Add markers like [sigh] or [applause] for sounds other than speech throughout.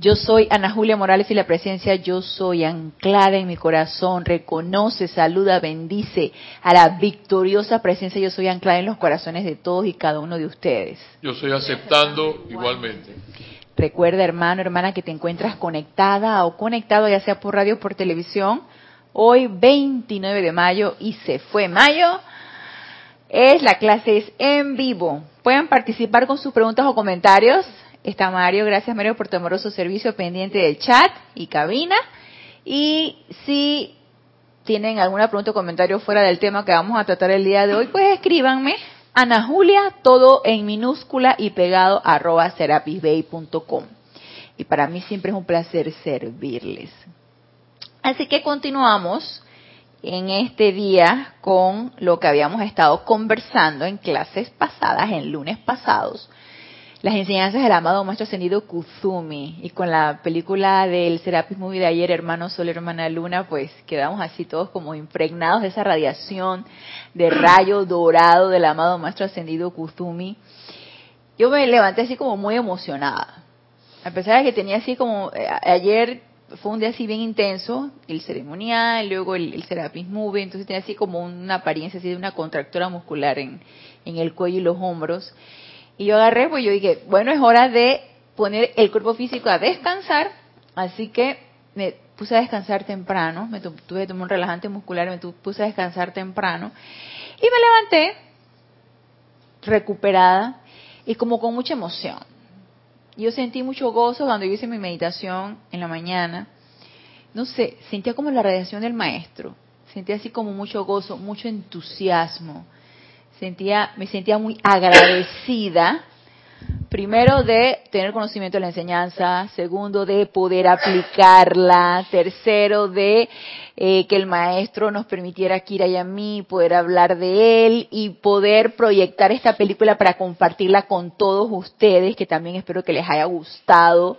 Yo soy Ana Julia Morales y la presencia yo soy anclada en mi corazón, reconoce, saluda, bendice a la victoriosa presencia yo soy anclada en los corazones de todos y cada uno de ustedes. Yo estoy aceptando igualmente. Recuerda, hermano, hermana, que te encuentras conectada o conectado, ya sea por radio o por televisión. Hoy, 29 de mayo, y se fue mayo. Es la clase es en vivo. Pueden participar con sus preguntas o comentarios. Está Mario, gracias Mario por tu amoroso servicio pendiente del chat y cabina. Y si tienen alguna pregunta o comentario fuera del tema que vamos a tratar el día de hoy, pues escríbanme Ana Julia, todo en minúscula y pegado arroba serapisbay.com. Y para mí siempre es un placer servirles. Así que continuamos en este día con lo que habíamos estado conversando en clases pasadas, en lunes pasados, las enseñanzas del amado maestro ascendido Kuzumi y con la película del Serapis Movie de ayer, Hermano Sol, Hermana Luna, pues quedamos así todos como impregnados de esa radiación de rayo dorado del amado maestro ascendido Kuzumi. Yo me levanté así como muy emocionada. A pesar de que tenía así como, eh, ayer fue un día así bien intenso, el ceremonial, luego el, Serapis Movie, entonces tenía así como una apariencia así de una contractura muscular en, en el cuello y los hombros. Y yo agarré, pues yo dije, bueno, es hora de poner el cuerpo físico a descansar, así que me puse a descansar temprano, me tuve que tomar un relajante muscular, me puse a descansar temprano y me levanté recuperada y como con mucha emoción. Yo sentí mucho gozo cuando yo hice mi meditación en la mañana. No sé, sentía como la radiación del maestro. Sentía así como mucho gozo, mucho entusiasmo sentía, me sentía muy agradecida, primero de tener conocimiento de la enseñanza, segundo de poder aplicarla, tercero de eh, que el maestro nos permitiera Kira y a mí poder hablar de él y poder proyectar esta película para compartirla con todos ustedes, que también espero que les haya gustado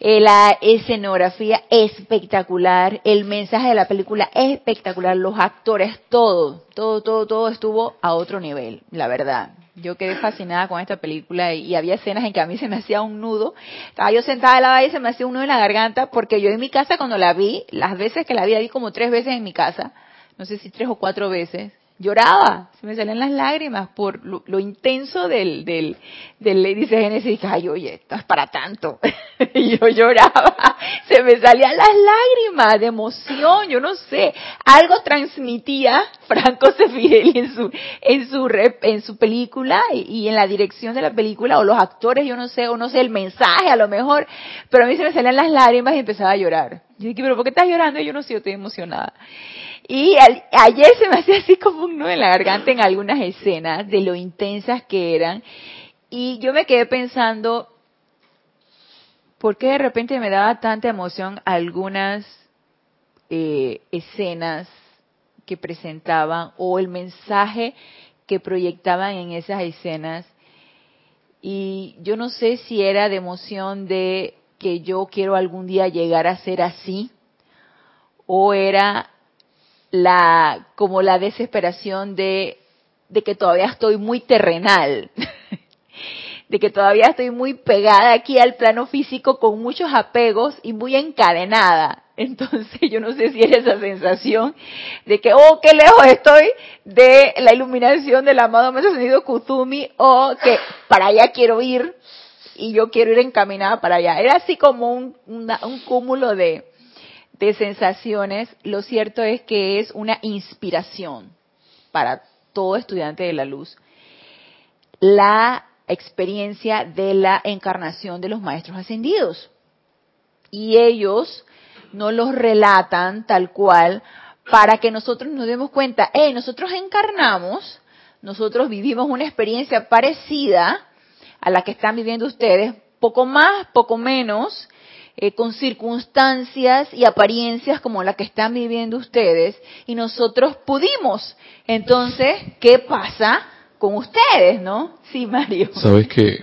la escenografía espectacular, el mensaje de la película espectacular, los actores, todo, todo, todo, todo estuvo a otro nivel, la verdad. Yo quedé fascinada con esta película y, había escenas en que a mí se me hacía un nudo. Estaba yo sentada en la valle y se me hacía un nudo en la garganta porque yo en mi casa cuando la vi, las veces que la vi, la vi como tres veces en mi casa, no sé si tres o cuatro veces, lloraba, se me salían las lágrimas por lo, intenso del, del, del. Y dije, ay, oye, esto es para tanto. [laughs] y yo lloraba, se me salían las lágrimas de emoción, yo no sé. Algo transmitía Franco Sefirelli en su, en su, en su película y, en la dirección de la película, o los actores, yo no sé, o no sé, el mensaje a lo mejor. Pero a mí se me salían las lágrimas y empezaba a llorar. Yo dije, pero ¿por qué estás llorando? Y yo no sé, yo estoy emocionada. Y ayer se me hacía así como un nudo en la garganta en algunas escenas de lo intensas que eran. Y yo me quedé pensando, ¿por qué de repente me daba tanta emoción algunas eh, escenas que presentaban o el mensaje que proyectaban en esas escenas? Y yo no sé si era de emoción de que yo quiero algún día llegar a ser así o era la como la desesperación de, de que todavía estoy muy terrenal, [laughs] de que todavía estoy muy pegada aquí al plano físico con muchos apegos y muy encadenada. Entonces [laughs] yo no sé si era esa sensación de que, oh, qué lejos estoy de la iluminación del amado Maestro Sonido Kuzumi o que para allá quiero ir y yo quiero ir encaminada para allá. Era así como un, un cúmulo de, de sensaciones, lo cierto es que es una inspiración para todo estudiante de la luz. La experiencia de la encarnación de los maestros ascendidos. Y ellos no los relatan tal cual para que nosotros nos demos cuenta, hey, nosotros encarnamos, nosotros vivimos una experiencia parecida a la que están viviendo ustedes, poco más, poco menos, eh, con circunstancias y apariencias como la que están viviendo ustedes y nosotros pudimos. Entonces, ¿qué pasa con ustedes, ¿no? Sí, Mario. Sabes que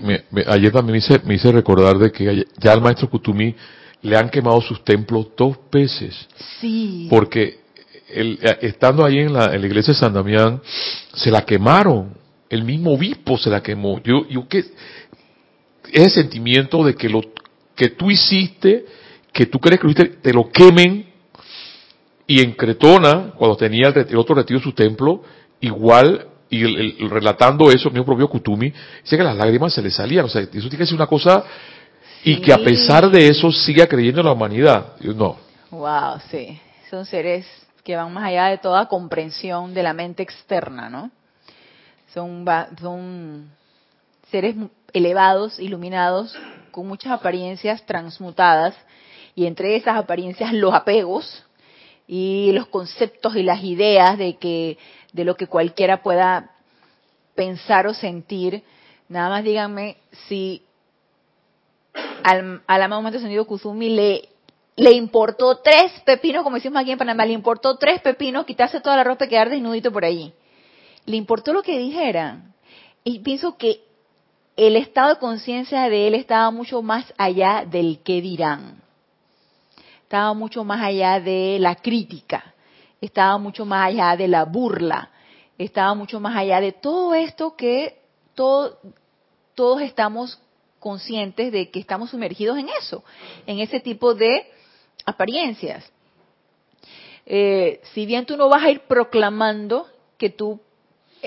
ayer también me hice, me hice recordar de que ya al maestro Kutumi le han quemado sus templos dos veces. Sí. Porque el, eh, estando ahí en la, en la, iglesia de San Damián, se la quemaron. El mismo obispo se la quemó. Yo, yo que ese sentimiento de que lo que tú hiciste, que tú crees que lo hiciste, te lo quemen. Y en Cretona, cuando tenía el, otro retiro de su templo, igual, y el, relatando eso, mi propio Kutumi, dice que las lágrimas se le salían. O sea, eso tiene que ser una cosa y que a pesar de eso siga creyendo en la humanidad. No. Wow, sí. Son seres que van más allá de toda comprensión de la mente externa, ¿no? Son, son seres elevados, iluminados, con muchas apariencias transmutadas, y entre esas apariencias los apegos y los conceptos y las ideas de que de lo que cualquiera pueda pensar o sentir. Nada más díganme si al, al amado momento sonido Kuzumi le, le importó tres pepinos, como decimos aquí en Panamá, le importó tres pepinos quitarse toda la ropa y quedar desnudito por allí. Le importó lo que dijeran. Y pienso que el estado de conciencia de él estaba mucho más allá del que dirán. Estaba mucho más allá de la crítica. Estaba mucho más allá de la burla. Estaba mucho más allá de todo esto que todo, todos estamos conscientes de que estamos sumergidos en eso, en ese tipo de apariencias. Eh, si bien tú no vas a ir proclamando que tú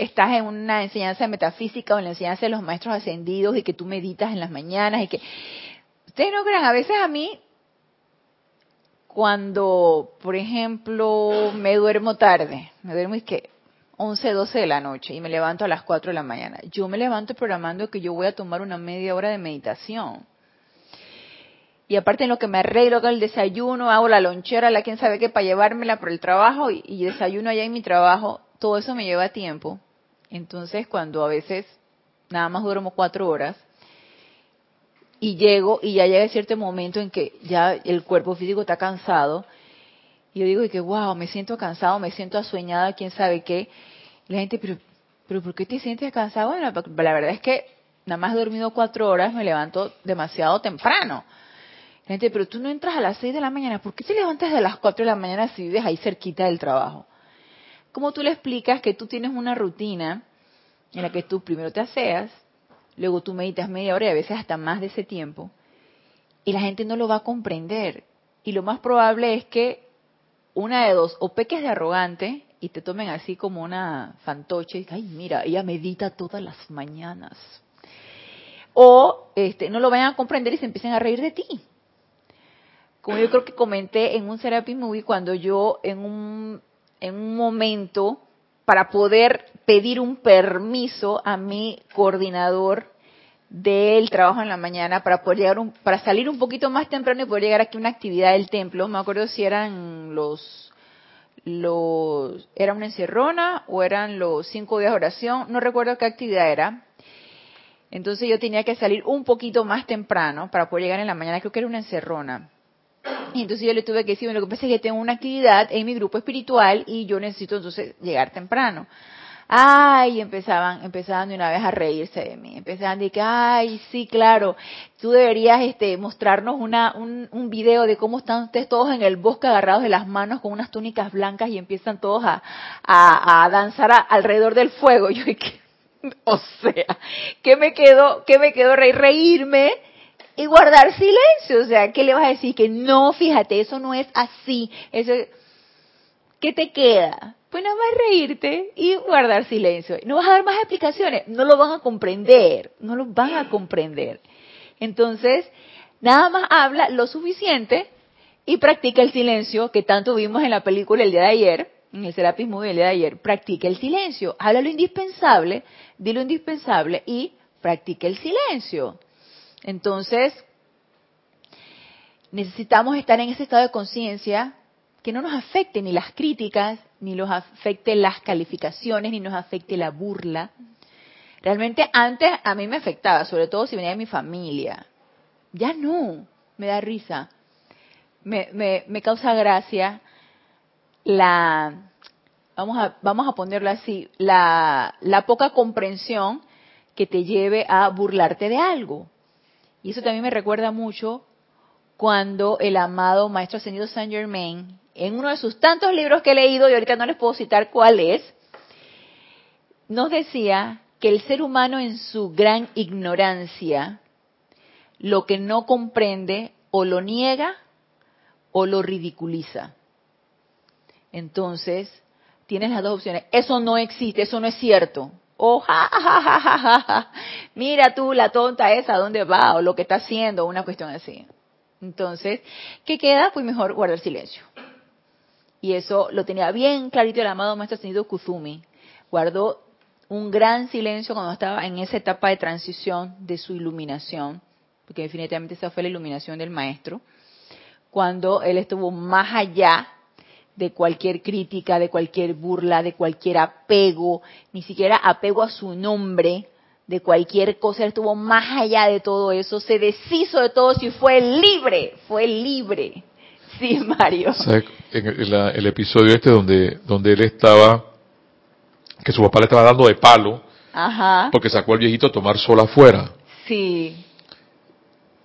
estás en una enseñanza metafísica o en la enseñanza de los maestros ascendidos y que tú meditas en las mañanas y que ustedes no crean, a veces a mí cuando, por ejemplo, me duermo tarde, me duermo y que 11, 12 de la noche y me levanto a las 4 de la mañana. Yo me levanto programando que yo voy a tomar una media hora de meditación. Y aparte en lo que me arreglo con el desayuno, hago la lonchera, la quien sabe qué, para llevármela por el trabajo y, y desayuno allá en mi trabajo, todo eso me lleva tiempo. Entonces cuando a veces nada más duermo cuatro horas y llego y ya llega cierto momento en que ya el cuerpo físico está cansado, y yo digo que, wow, me siento cansado, me siento asueñada, quién sabe qué. la gente, pero, pero ¿por qué te sientes cansado? Bueno, la verdad es que nada más he dormido cuatro horas, me levanto demasiado temprano. La gente, pero tú no entras a las seis de la mañana, ¿por qué te levantas a las cuatro de la mañana si vives ahí cerquita del trabajo? ¿Cómo tú le explicas que tú tienes una rutina en la que tú primero te aseas, luego tú meditas media hora y a veces hasta más de ese tiempo, y la gente no lo va a comprender? Y lo más probable es que una de dos, o peques de arrogante y te tomen así como una fantoche, y ay, mira, ella medita todas las mañanas. O este, no lo vayan a comprender y se empiecen a reír de ti. Como yo creo que comenté en un Serapis Movie cuando yo en un, en un momento para poder pedir un permiso a mi coordinador del trabajo en la mañana para poder llegar para salir un poquito más temprano y poder llegar aquí a una actividad del templo. Me acuerdo si eran los los era una encerrona o eran los cinco días de oración, no recuerdo qué actividad era. Entonces yo tenía que salir un poquito más temprano para poder llegar en la mañana, creo que era una encerrona. Y entonces yo le tuve que decir, lo que pasa es que tengo una actividad en mi grupo espiritual y yo necesito entonces llegar temprano. Ay, empezaban, empezaban de una vez a reírse de mí. Empezaban de que, ay, sí, claro, tú deberías este, mostrarnos una, un, un video de cómo están ustedes todos en el bosque agarrados de las manos con unas túnicas blancas y empiezan todos a, a, a danzar alrededor del fuego. [laughs] Yo que, o sea, ¿qué me quedó, qué me quedó reír? Reírme y guardar silencio. O sea, ¿qué le vas a decir? Que no, fíjate, eso no es así. Eso, ¿Qué te queda? Pues nada más reírte y guardar silencio. No vas a dar más explicaciones, no lo van a comprender, no lo van a comprender. Entonces, nada más habla lo suficiente y practica el silencio que tanto vimos en la película el día de ayer, en el Serapis Movie el día de ayer. Practica el silencio, habla lo indispensable, di lo indispensable y practica el silencio. Entonces, necesitamos estar en ese estado de conciencia que no nos afecte ni las críticas, ni nos afecte las calificaciones, ni nos afecte la burla. Realmente antes a mí me afectaba, sobre todo si venía de mi familia. Ya no, me da risa. Me, me, me causa gracia la, vamos a, vamos a ponerlo así, la, la poca comprensión que te lleve a burlarte de algo. Y eso también me recuerda mucho cuando el amado Maestro Ascendido Saint Germain, en uno de sus tantos libros que he leído, y ahorita no les puedo citar cuál es, nos decía que el ser humano en su gran ignorancia, lo que no comprende o lo niega o lo ridiculiza. Entonces, tienes las dos opciones. Eso no existe, eso no es cierto. O ja, mira tú la tonta esa, ¿dónde va? O lo que está haciendo, una cuestión así. Entonces, ¿qué queda? Pues mejor guardar silencio. Y eso lo tenía bien clarito el amado maestro ascendido Kuzumi. Guardó un gran silencio cuando estaba en esa etapa de transición de su iluminación, porque definitivamente esa fue la iluminación del maestro, cuando él estuvo más allá de cualquier crítica, de cualquier burla, de cualquier apego, ni siquiera apego a su nombre, de cualquier cosa, él estuvo más allá de todo eso, se deshizo de todo y fue libre, fue libre. Sí, Mario. en el, episodio este donde, donde él estaba, que su papá le estaba dando de palo, porque sacó al viejito a tomar sol afuera. Sí.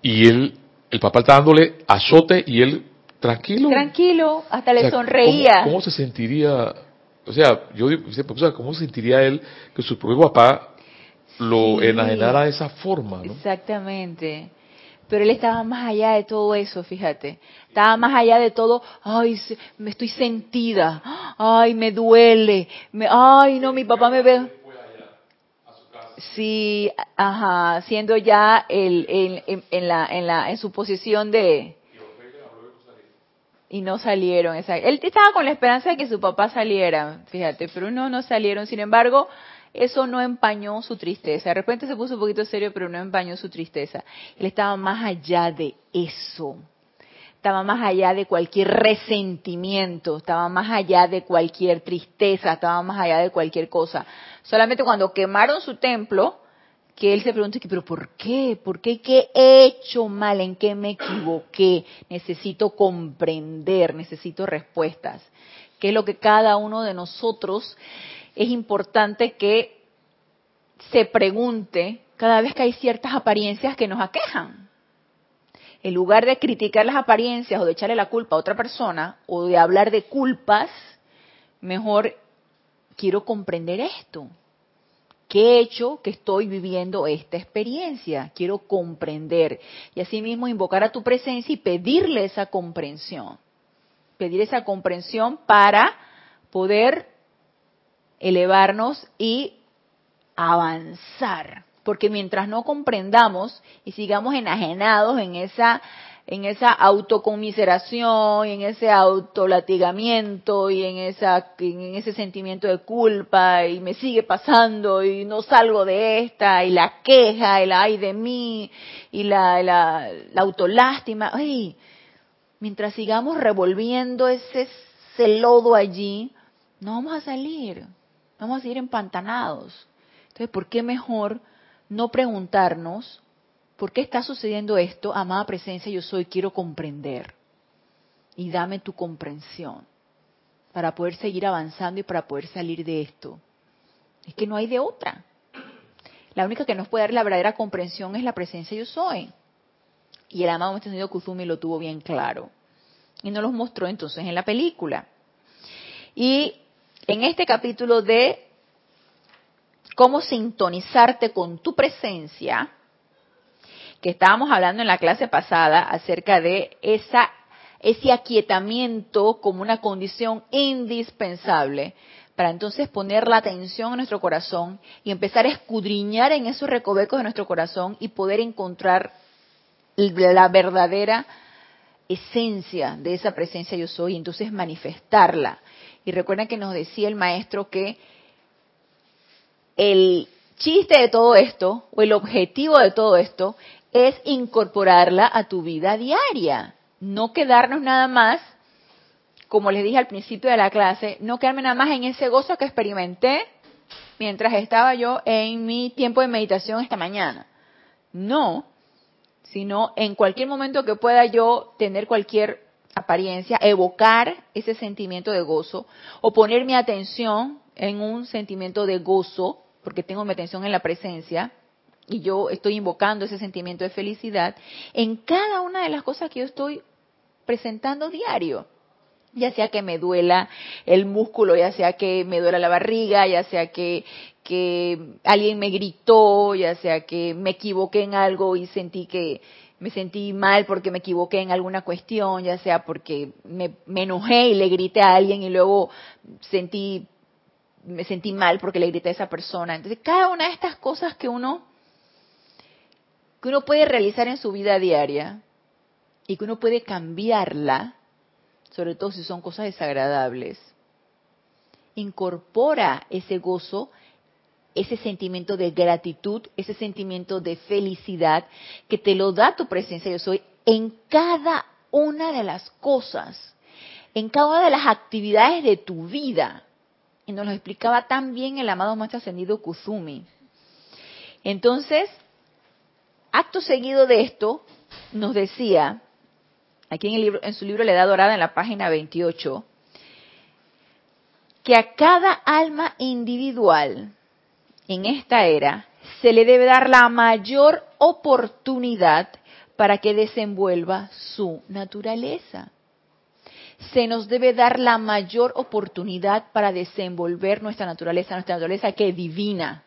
Y él, el papá está dándole azote y él tranquilo. Tranquilo, hasta le sonreía. ¿cómo, se sentiría? O sea, yo digo, ¿cómo se sentiría él que su propio papá lo enajenara de esa forma, ¿no? Exactamente. Pero él estaba más allá de todo eso, fíjate. Estaba más allá de todo, ay, me estoy sentida, ay, me duele, me, ay, no, mi papá me ve. Sí, ajá, siendo ya el, el, en, la, en, la, en su posición de... Y no salieron. Él estaba con la esperanza de que su papá saliera, fíjate, pero no, no salieron. Sin embargo, eso no empañó su tristeza. De repente se puso un poquito serio, pero no empañó su tristeza. Él estaba más allá de eso. Estaba más allá de cualquier resentimiento, estaba más allá de cualquier tristeza, estaba más allá de cualquier cosa. Solamente cuando quemaron su templo, que él se pregunta, pero ¿por qué? ¿Por qué? ¿Qué he hecho mal? ¿En qué me equivoqué? Necesito comprender, necesito respuestas. ¿Qué es lo que cada uno de nosotros es importante que se pregunte cada vez que hay ciertas apariencias que nos aquejan. En lugar de criticar las apariencias o de echarle la culpa a otra persona o de hablar de culpas, mejor quiero comprender esto. ¿Qué he hecho que estoy viviendo esta experiencia? Quiero comprender. Y asimismo invocar a tu presencia y pedirle esa comprensión. Pedir esa comprensión para poder elevarnos y avanzar. Porque mientras no comprendamos y sigamos enajenados en esa en esa autocomiseración, en ese autolatigamiento y en esa en ese sentimiento de culpa y me sigue pasando y no salgo de esta y la queja, el ay de mí y la, la, la autolástima, ay, mientras sigamos revolviendo ese, ese lodo allí, no vamos a salir. Vamos a seguir empantanados. Entonces, ¿por qué mejor no preguntarnos por qué está sucediendo esto? Amada presencia, yo soy, quiero comprender. Y dame tu comprensión para poder seguir avanzando y para poder salir de esto. Es que no hay de otra. La única que nos puede dar la verdadera comprensión es la presencia yo soy. Y el amado Maestro Kuzumi lo tuvo bien claro. Y nos los mostró entonces en la película. Y en este capítulo de cómo sintonizarte con tu presencia, que estábamos hablando en la clase pasada acerca de esa, ese aquietamiento como una condición indispensable para entonces poner la atención en nuestro corazón y empezar a escudriñar en esos recovecos de nuestro corazón y poder encontrar la verdadera esencia de esa presencia yo soy y entonces manifestarla. Y recuerden que nos decía el maestro que el chiste de todo esto, o el objetivo de todo esto, es incorporarla a tu vida diaria. No quedarnos nada más, como les dije al principio de la clase, no quedarme nada más en ese gozo que experimenté mientras estaba yo en mi tiempo de meditación esta mañana. No, sino en cualquier momento que pueda yo tener cualquier apariencia, evocar ese sentimiento de gozo o poner mi atención en un sentimiento de gozo, porque tengo mi atención en la presencia y yo estoy invocando ese sentimiento de felicidad en cada una de las cosas que yo estoy presentando diario. Ya sea que me duela el músculo, ya sea que me duela la barriga, ya sea que, que alguien me gritó, ya sea que me equivoqué en algo y sentí que, me sentí mal porque me equivoqué en alguna cuestión, ya sea porque me, enojé y le grité a alguien y luego sentí, me sentí mal porque le grité a esa persona. Entonces, cada una de estas cosas que uno, que uno puede realizar en su vida diaria y que uno puede cambiarla, sobre todo si son cosas desagradables, incorpora ese gozo ese sentimiento de gratitud, ese sentimiento de felicidad que te lo da tu presencia yo soy en cada una de las cosas, en cada una de las actividades de tu vida. Y nos lo explicaba tan bien el amado Maestro Ascendido Kuzumi. Entonces, acto seguido de esto, nos decía, aquí en, el libro, en su libro La Edad Dorada, en la página 28, que a cada alma individual en esta era, se le debe dar la mayor oportunidad para que desenvuelva su naturaleza. Se nos debe dar la mayor oportunidad para desenvolver nuestra naturaleza, nuestra naturaleza que es divina,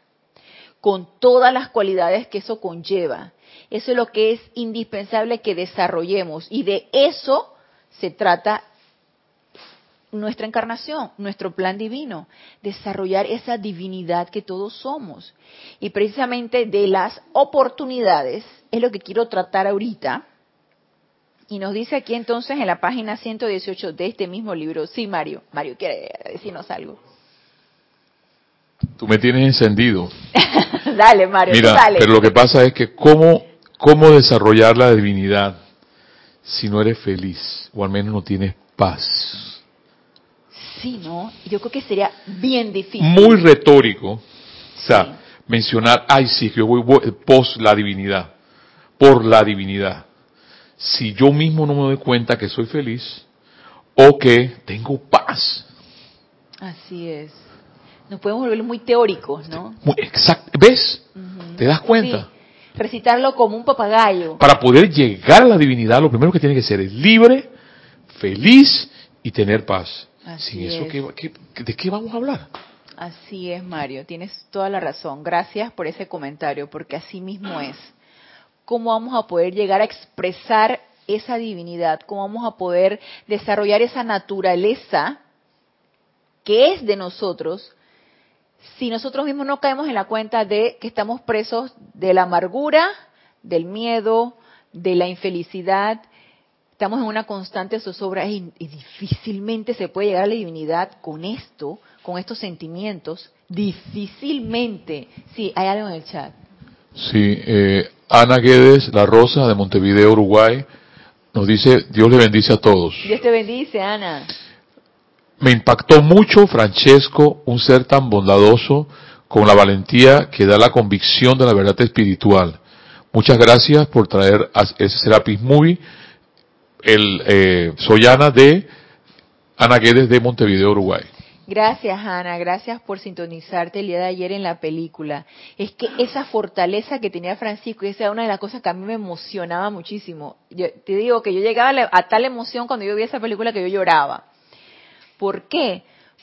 con todas las cualidades que eso conlleva. Eso es lo que es indispensable que desarrollemos y de eso se trata nuestra encarnación, nuestro plan divino, desarrollar esa divinidad que todos somos. Y precisamente de las oportunidades es lo que quiero tratar ahorita. Y nos dice aquí entonces en la página 118 de este mismo libro, sí, Mario, Mario quiere decirnos algo. Tú me tienes encendido. [laughs] dale, Mario, Mira, dale. pero lo que pasa es que cómo, cómo desarrollar la divinidad si no eres feliz o al menos no tienes paz. Sí, ¿no? Yo creo que sería bien difícil. Muy retórico. O sea, mencionar, ay, sí, yo voy, voy pos la divinidad, por la divinidad. Si yo mismo no me doy cuenta que soy feliz o que tengo paz. Así es. Nos podemos volver muy teóricos, ¿no? exacto. ¿Ves? ¿Te das cuenta? Recitarlo como un papagayo. Para poder llegar a la divinidad, lo primero que tiene que ser es libre, feliz y tener paz. Sin eso, ¿de qué vamos a hablar? Así es, Mario, tienes toda la razón. Gracias por ese comentario, porque así mismo es. ¿Cómo vamos a poder llegar a expresar esa divinidad? ¿Cómo vamos a poder desarrollar esa naturaleza que es de nosotros si nosotros mismos no caemos en la cuenta de que estamos presos de la amargura, del miedo, de la infelicidad estamos en una constante zozobra y, y, difícilmente se puede llegar a la divinidad con esto, con estos sentimientos. Difícilmente. Sí, hay algo en el chat. Sí, eh, Ana Guedes, La Rosa de Montevideo, Uruguay, nos dice, Dios le bendice a todos. Dios te bendice, Ana. Me impactó mucho Francesco, un ser tan bondadoso, con la valentía que da la convicción de la verdad espiritual. Muchas gracias por traer a ese Serapis Movie el, eh, soy Ana de Ana Guedes de Montevideo, Uruguay. Gracias, Ana. Gracias por sintonizarte el día de ayer en la película. Es que esa fortaleza que tenía Francisco, esa es una de las cosas que a mí me emocionaba muchísimo. Yo, te digo que yo llegaba a tal emoción cuando yo vi esa película que yo lloraba. ¿Por qué?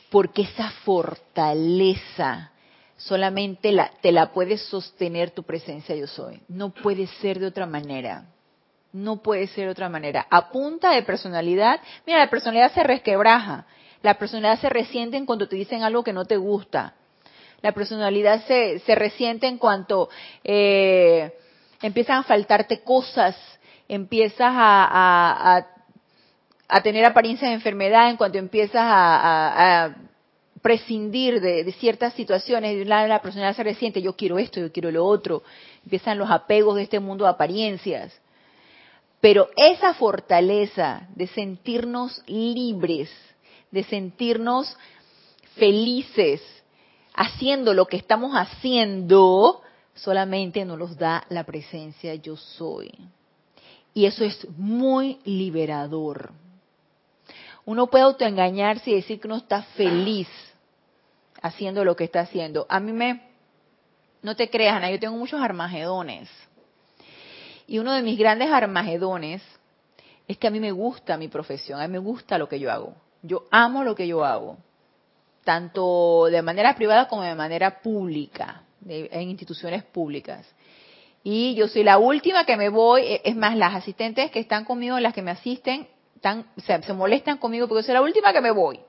Porque esa fortaleza solamente la, te la puede sostener tu presencia yo soy. No puede ser de otra manera. No puede ser de otra manera. A punta de personalidad, mira, la personalidad se resquebraja. La personalidad se resiente en cuanto te dicen algo que no te gusta. La personalidad se, se resiente en cuanto eh, empiezan a faltarte cosas, empiezas a, a, a, tener apariencia de enfermedad, en cuanto empiezas a, a prescindir de, de, ciertas situaciones, de la, la personalidad se resiente, yo quiero esto, yo quiero lo otro, empiezan los apegos de este mundo de apariencias. Pero esa fortaleza de sentirnos libres, de sentirnos felices, haciendo lo que estamos haciendo, solamente nos los da la presencia yo soy. Y eso es muy liberador, Uno puede autoengañarse y decir que uno está feliz haciendo lo que está haciendo. A mí me, no te creas, Ana, yo tengo muchos armagedones. Y uno de mis grandes armagedones es que a mí me gusta mi profesión, a mí me gusta lo que yo hago. Yo amo lo que yo hago, tanto de manera privada como de manera pública, en instituciones públicas. Y yo soy la última que me voy, e, es más, las asistentes que están conmigo, las que me asisten, se, molestan conmigo porque soy la última que me voy.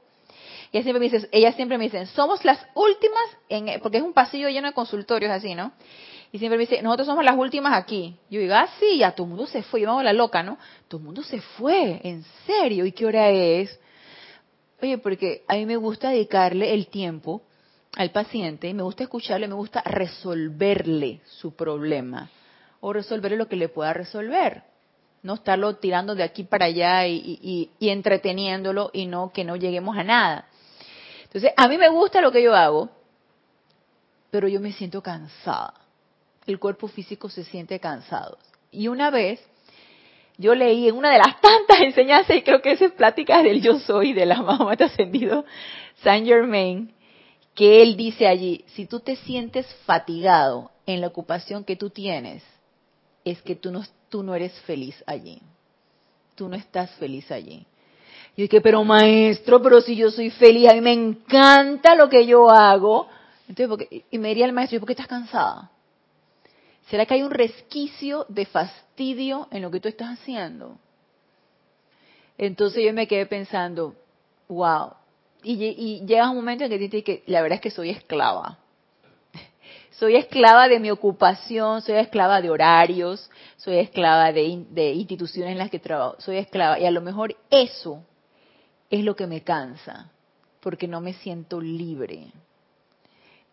Y siempre me dice, ellas siempre me dicen, somos las últimas, en, porque es un pasillo lleno de consultorios así, ¿no? Y siempre me dice, nosotros somos las últimas aquí. Yo digo, ah, sí, ya todo el mundo se fue. Yo me la loca, ¿no? Todo el mundo se fue, en serio. ¿Y qué hora es? Oye, porque a mí me gusta dedicarle el tiempo al paciente, me gusta escucharle, me gusta resolverle su problema o resolverle lo que le pueda resolver. No estarlo tirando de aquí para allá y, y entreteniéndolo y no que no lleguemos a nada. Entonces, a mí me gusta lo que yo hago, pero yo me siento cansada el cuerpo físico se siente cansado. Y una vez yo leí en una de las [laughs] tantas enseñanzas, y creo que es pláticas del yo soy, de la mamá ascendido, Saint Germain, que él dice allí, si tú te sientes fatigado en la ocupación que tú tienes, es que tú no, no eres feliz allí. Tú no estás feliz allí. Y dije, pero maestro, pero si yo soy feliz, a mí me encanta lo que yo hago. Entonces, y me diría el maestro, ¿y por qué estás cansada? ¿Será que hay un resquicio de fastidio en lo que tú estás haciendo? Entonces yo me quedé pensando, wow. Y, llega un momento en que dices que la verdad es que soy esclava. Soy esclava de mi ocupación, soy esclava de horarios, soy esclava de, de instituciones en las que trabajo, soy esclava. Y a lo mejor eso es lo que me cansa, porque no me siento libre.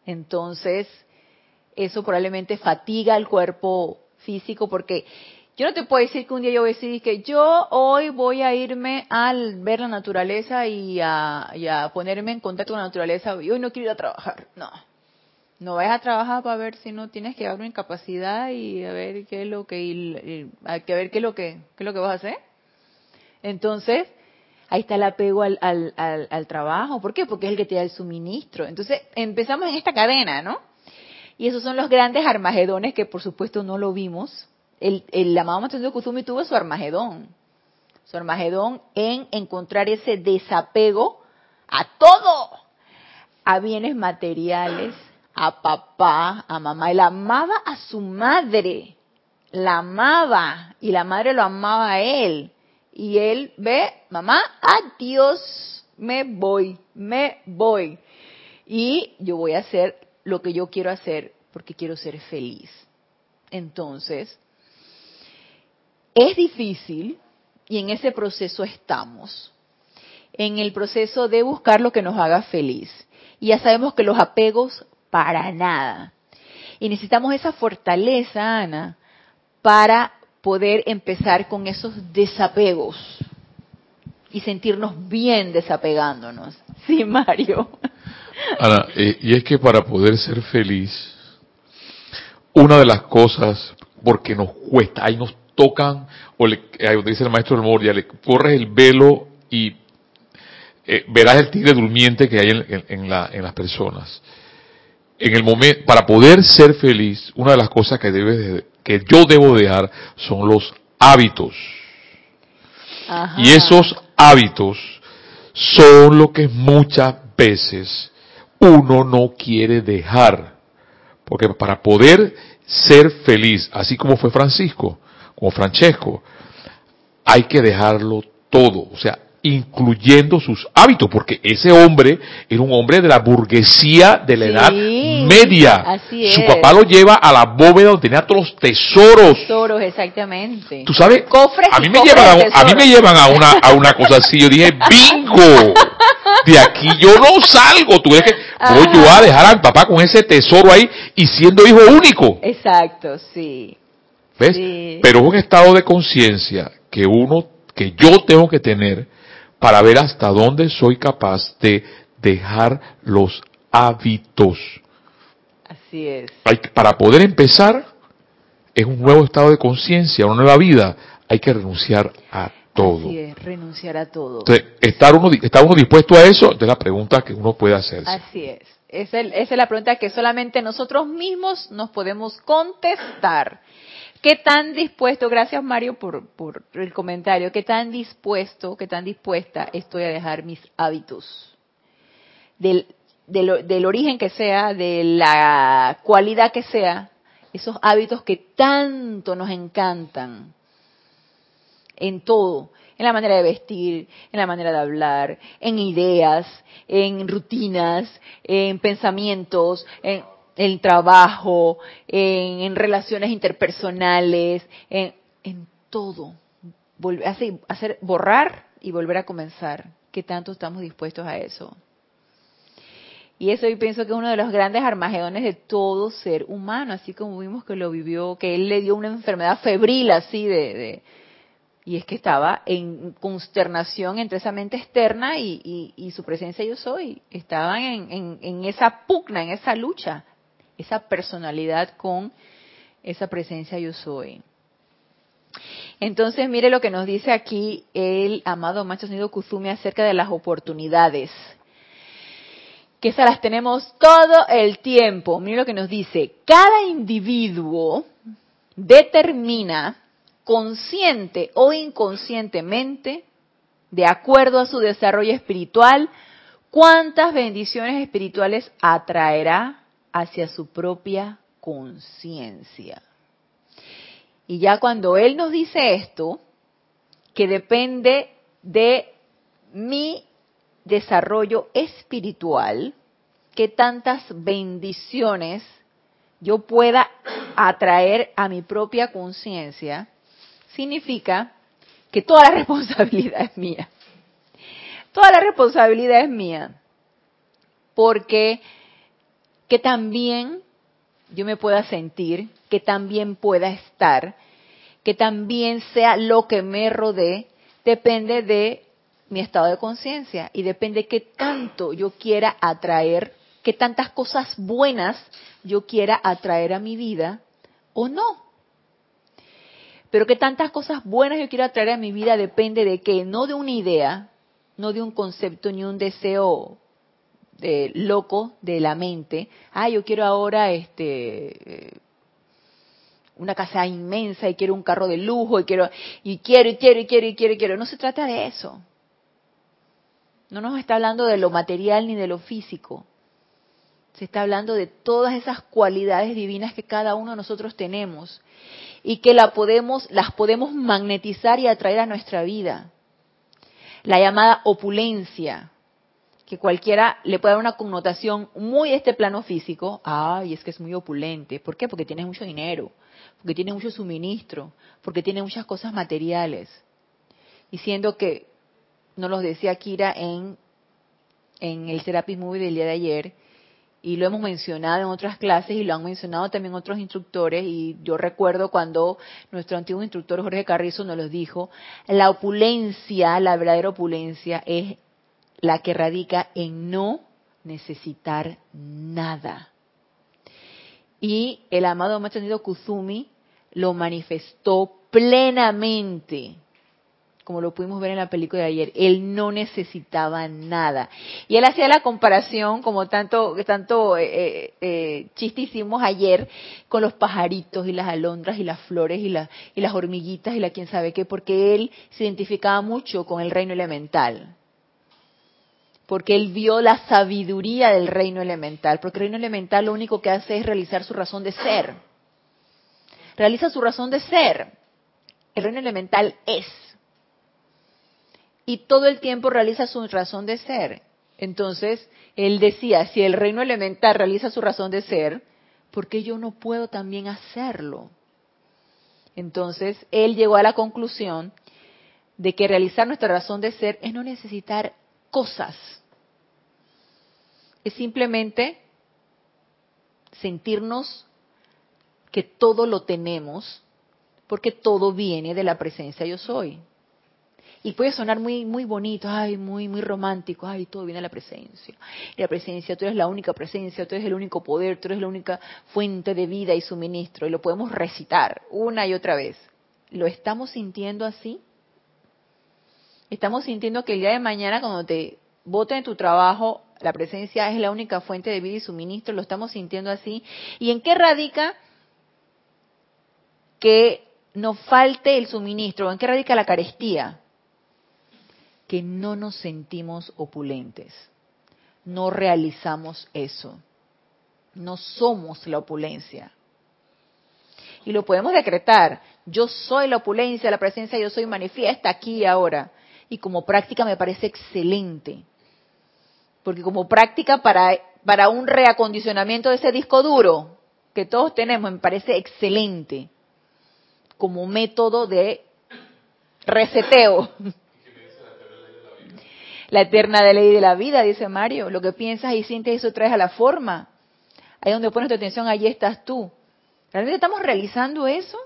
Entonces, eso probablemente fatiga al cuerpo físico porque yo no te puedo decir que un día yo a decir que yo hoy voy a irme a ver la naturaleza y a, ponerme en contacto con la naturaleza y hoy no quiero ir a trabajar. No, no vayas a trabajar para ver si no tienes que dar una incapacidad y a ver qué es lo que que ver qué es lo que qué es lo que vas a hacer. Entonces ahí está el apego al, al, al trabajo. ¿Por qué? Porque es el que te da el suministro. Entonces empezamos en esta cadena, ¿no? Y esos son los grandes armagedones que por supuesto no lo vimos. El, el amado Maestro Kusumi tuvo su armagedón. Su armagedón en encontrar ese desapego a todo. A bienes materiales, a papá, a mamá. Él amaba a su madre. La amaba. Y la madre lo amaba a él. Y él ve, mamá, adiós, me voy, me voy. Y yo voy a hacer lo que yo quiero hacer porque quiero ser feliz. Entonces, es difícil y en ese proceso estamos, en el proceso de buscar lo que nos haga feliz. Y ya sabemos que los apegos para nada. Y necesitamos esa fortaleza, Ana, para poder empezar con esos desapegos y sentirnos bien desapegándonos. [laughs] Sí, Mario. Ana, eh, y es que para poder ser feliz, una de las cosas, porque nos cuesta, ahí nos tocan, o le, dice el maestro del Moria, le corres el velo y eh, verás el tigre durmiente que hay en, las personas. En el momento, para poder ser feliz, una de las cosas que debes que yo debo dejar son los hábitos. Y esos hábitos son lo que muchas veces uno no quiere dejar. Porque para poder ser feliz, así como fue Francisco, como Francesco, hay que dejarlo todo. O sea, incluyendo sus hábitos, porque ese hombre era un hombre de la burguesía de la edad media. Su papá lo lleva a la bóveda donde tenía todos los tesoros. Tesoros, exactamente. Tú sabes, a mí me llevan a, a, mí me llevan a una a una cosa así. Yo dije, [laughs] bingo. De aquí yo no salgo. Tú ves que voy yo a dejar a mi papá con ese tesoro ahí y siendo hijo único. Exacto, sí. ¿Ves? Pero es un estado de conciencia que uno, que yo tengo que tener para ver hasta dónde soy capaz de dejar los hábitos. Así es. para poder empezar, es un nuevo estado de conciencia, una nueva vida, hay que renunciar a todo. Así es, renunciar a todo. Entonces, ¿estar uno, ¿está uno dispuesto a eso? Es la pregunta que uno puede hacerse. Así es. Esa es la pregunta que solamente nosotros mismos nos podemos contestar. ¿Qué tan dispuesto, gracias Mario por, por el comentario, qué tan dispuesto, qué tan dispuesta estoy a dejar mis hábitos? Del, del, origen que sea, de la cualidad que sea, esos hábitos que tanto nos encantan en todo, en la manera de vestir, en la manera de hablar, en ideas, en rutinas, en pensamientos, en el trabajo, en, relaciones interpersonales, en, en todo. Volver, hacer, hacer borrar y volver a comenzar. ¿Qué tanto estamos dispuestos a eso? Y eso yo pienso que es uno de los grandes armagedones de todo ser humano, así como vimos que lo vivió, que él le dio una enfermedad febril así de, de y es que estaba en consternación entre esa mente externa y, y- y su presencia yo soy. Estaban en, en- en esa pugna, en esa lucha, esa personalidad con esa presencia yo soy. Entonces, mire lo que nos dice aquí el amado Macho Sonido Kuzumi acerca de las oportunidades. Que esas las tenemos todo el tiempo. Mire lo que nos dice. Cada individuo determina consciente o inconscientemente, de acuerdo a su desarrollo espiritual, cuántas bendiciones espirituales atraerá hacia su propia conciencia. Y ya cuando Él nos dice esto, que depende de mi desarrollo espiritual, que tantas bendiciones yo pueda atraer a mi propia conciencia, significa que toda la [laughs] responsabilidad es mía. Toda la responsabilidad es mía. Porque que también yo me pueda sentir, que también pueda estar, que también sea lo que me rodee, depende de mi estado de conciencia y depende qué tanto yo quiera atraer, qué tantas cosas buenas yo quiera atraer a mi vida o no. Pero que tantas cosas buenas yo quiero atraer a mi vida depende de que, no de una idea, no de un concepto ni un deseo eh, loco de la mente. Ah, yo quiero ahora este eh, una casa inmensa y quiero un carro de lujo y quiero y quiero y quiero y quiero y quiero y quiero. No se trata de eso. No nos está hablando de lo material ni de lo físico. Se está hablando de todas esas cualidades divinas que cada uno de nosotros tenemos y que las podemos magnetizar y atraer a nuestra vida. La llamada opulencia, que cualquiera le puede dar una connotación muy de este plano físico. Ay, es que es muy opulente. ¿Por qué? Porque tiene mucho dinero, porque tiene mucho suministro, porque tiene muchas cosas materiales. Y siendo que, nos los decía Kira en, en el Serapis Movie del día de ayer, y lo hemos mencionado en otras clases y lo han mencionado también otros instructores y yo recuerdo cuando nuestro antiguo instructor Jorge Carrizo nos lo dijo, la opulencia, la verdadera opulencia es la que radica en no necesitar nada. Y el amado Maestro Kuzumi lo manifestó plenamente como lo pudimos ver en la película de ayer, él no necesitaba nada. Y él hacía la comparación, como tanto, tanto eh, eh, chiste hicimos ayer, con los pajaritos y las alondras y las flores y, la, y las hormiguitas y la quién sabe qué, porque él se identificaba mucho con el reino elemental. Porque él vio la sabiduría del reino elemental, porque el reino elemental lo único que hace es realizar su razón de ser. Realiza su razón de ser. El reino elemental es y todo el tiempo realiza su razón de ser. Entonces, él decía, si el reino elemental realiza su razón de ser, ¿por qué yo no puedo también hacerlo? Entonces, él llegó a la conclusión de que realizar nuestra razón de ser es no necesitar cosas. Es simplemente sentirnos que todo lo tenemos, porque todo viene de la presencia yo soy. Y puede sonar muy muy bonito, ay, muy muy romántico, ay, todo viene de la presencia. La presencia, tú eres la única presencia, tú eres el único poder, tú eres la única fuente de vida y suministro. Y lo podemos recitar una y otra vez. ¿Lo estamos sintiendo así? Estamos sintiendo que el día de mañana cuando te voten en tu trabajo, la presencia es la única fuente de vida y suministro, lo estamos sintiendo así. ¿Y en qué radica que nos falte el suministro? ¿En qué radica la carestía? Que no nos sentimos opulentes, no realizamos eso, no somos la opulencia. Y lo podemos decretar, yo soy la opulencia, la presencia yo soy manifiesta aquí y ahora. Y como práctica me parece excelente porque como práctica para, para un reacondicionamiento de ese disco duro que todos tenemos, me parece excelente como método de reseteo. [laughs] La eterna ley de la vida, dice Mario. Lo que piensas y sientes, eso traes a la forma. Ahí donde pones tu atención, allí estás tú. ¿Realmente estamos realizando eso?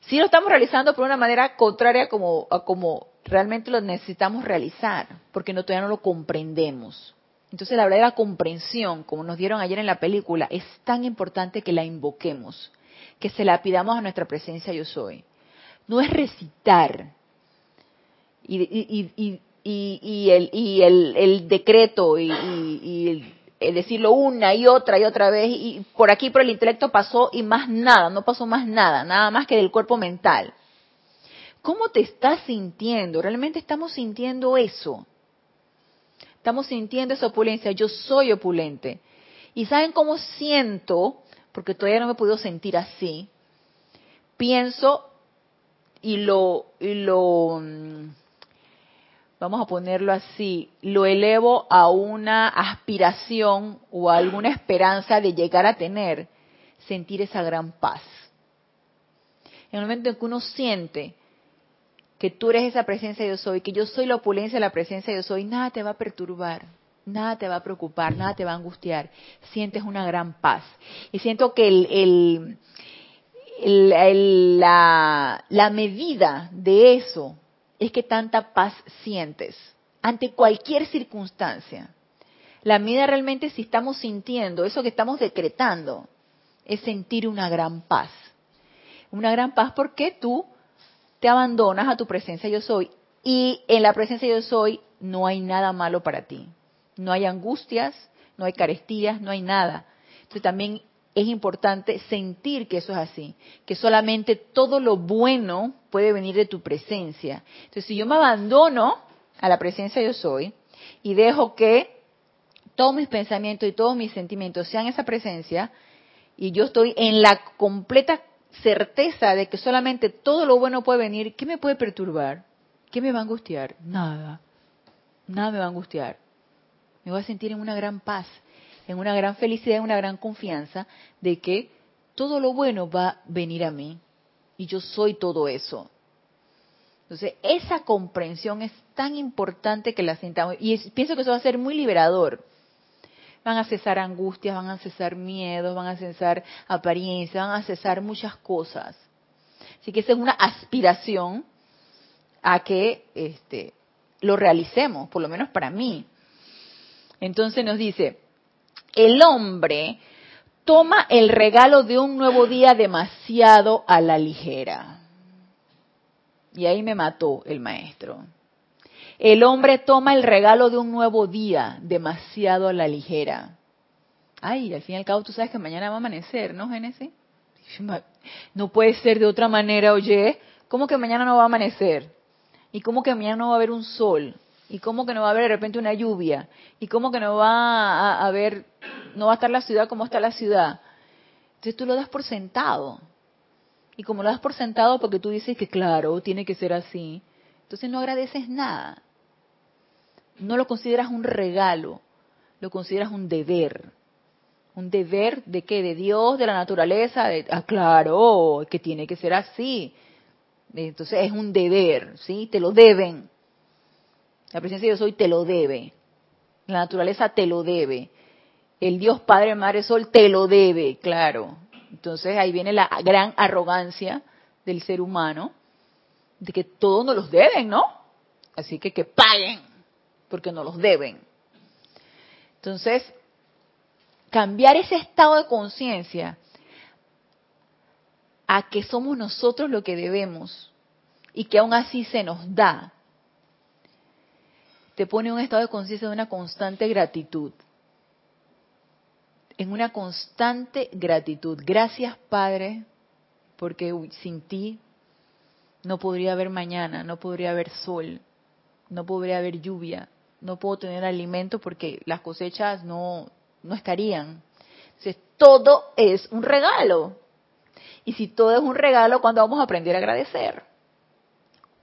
Sí lo estamos realizando por una manera contraria como, a como realmente lo necesitamos realizar, porque no, todavía no lo comprendemos. Entonces la verdadera comprensión, como nos dieron ayer en la película, es tan importante que la invoquemos, que se la pidamos a nuestra presencia yo soy. No es recitar y, el, el, decreto y, el, decirlo una y otra y otra vez y por aquí por el intelecto pasó y más nada, no pasó más nada, nada más que del cuerpo mental. ¿Cómo te estás sintiendo? ¿Realmente estamos sintiendo eso? Estamos sintiendo esa opulencia. Yo soy opulente. ¿Y saben cómo siento? Porque todavía no me he podido sentir así. Pienso y lo, y lo, mm, vamos a ponerlo así, lo elevo a una aspiración o a alguna esperanza de llegar a tener, sentir esa gran paz. En el momento en que uno siente que tú eres esa presencia yo soy, que yo soy la opulencia de la presencia yo soy, nada te va a perturbar, nada te va a preocupar, nada te va a angustiar. Sientes una gran paz. Y siento que el, la, la medida de eso es que tanta paz sientes ante cualquier circunstancia. La medida realmente si estamos sintiendo eso que estamos decretando es sentir una gran paz. Una gran paz porque tú te abandonas a tu presencia yo soy y en la presencia yo soy no hay nada malo para ti. No hay angustias, no hay carestías, no hay nada. Entonces también es importante sentir que eso es así, que solamente todo lo bueno puede venir de tu presencia. Entonces si yo me abandono a la presencia yo soy y dejo que todos mis pensamientos y todos mis sentimientos sean esa presencia y yo estoy en la completa certeza de que solamente todo lo bueno puede venir, ¿qué me puede perturbar? ¿Qué me va a angustiar? Nada. Nada me va a angustiar. Me voy a sentir en una gran paz, en una gran felicidad, en una gran confianza de que todo lo bueno va a venir a mí y yo soy todo eso. Entonces, esa comprensión es tan importante que la sintamos y pienso que eso va a ser muy liberador van a cesar angustias, van a cesar miedos, van a cesar apariencias, van a cesar muchas cosas. Así que esa es una aspiración a que este, lo realicemos, por lo menos para mí. Entonces nos dice, el hombre toma el regalo de un nuevo día demasiado a la ligera. Y ahí me mató el maestro. El hombre toma el regalo de un nuevo día demasiado a la ligera. Ay, al fin y al cabo tú sabes que mañana va a amanecer, ¿no, Génesis? No puede ser de otra manera, oye. ¿Cómo que mañana no va a amanecer? ¿Y cómo que mañana no va a haber un sol? ¿Y cómo que no va a haber de repente una lluvia? ¿Y cómo que no va a haber, no va a estar la ciudad como está la ciudad? Entonces tú lo das por sentado. Y como lo das por sentado porque tú dices que claro, tiene que ser así, entonces no agradeces nada no lo consideras un regalo, lo consideras un deber. ¿Un deber de qué? ¿De Dios, de la naturaleza? De, ah, claro, que tiene que ser así. Entonces es un deber, ¿sí? Te lo deben. La presencia de Dios hoy te lo debe. La naturaleza te lo debe. El Dios Padre, Madre, Sol te lo debe, claro. Entonces ahí viene la gran arrogancia del ser humano de que todos nos los deben, ¿no? Así que que paguen porque no los deben. Entonces, cambiar ese estado de conciencia a que somos nosotros lo que debemos, y que aún así se nos da, te pone en un estado de conciencia de una constante gratitud. En una constante gratitud. Gracias, Padre, porque sin ti no podría haber mañana, no podría haber sol, no podría haber lluvia, no puedo tener alimento porque las cosechas no, no estarían. Entonces, todo es un regalo. Y si todo es un regalo, ¿cuándo vamos a aprender a agradecer?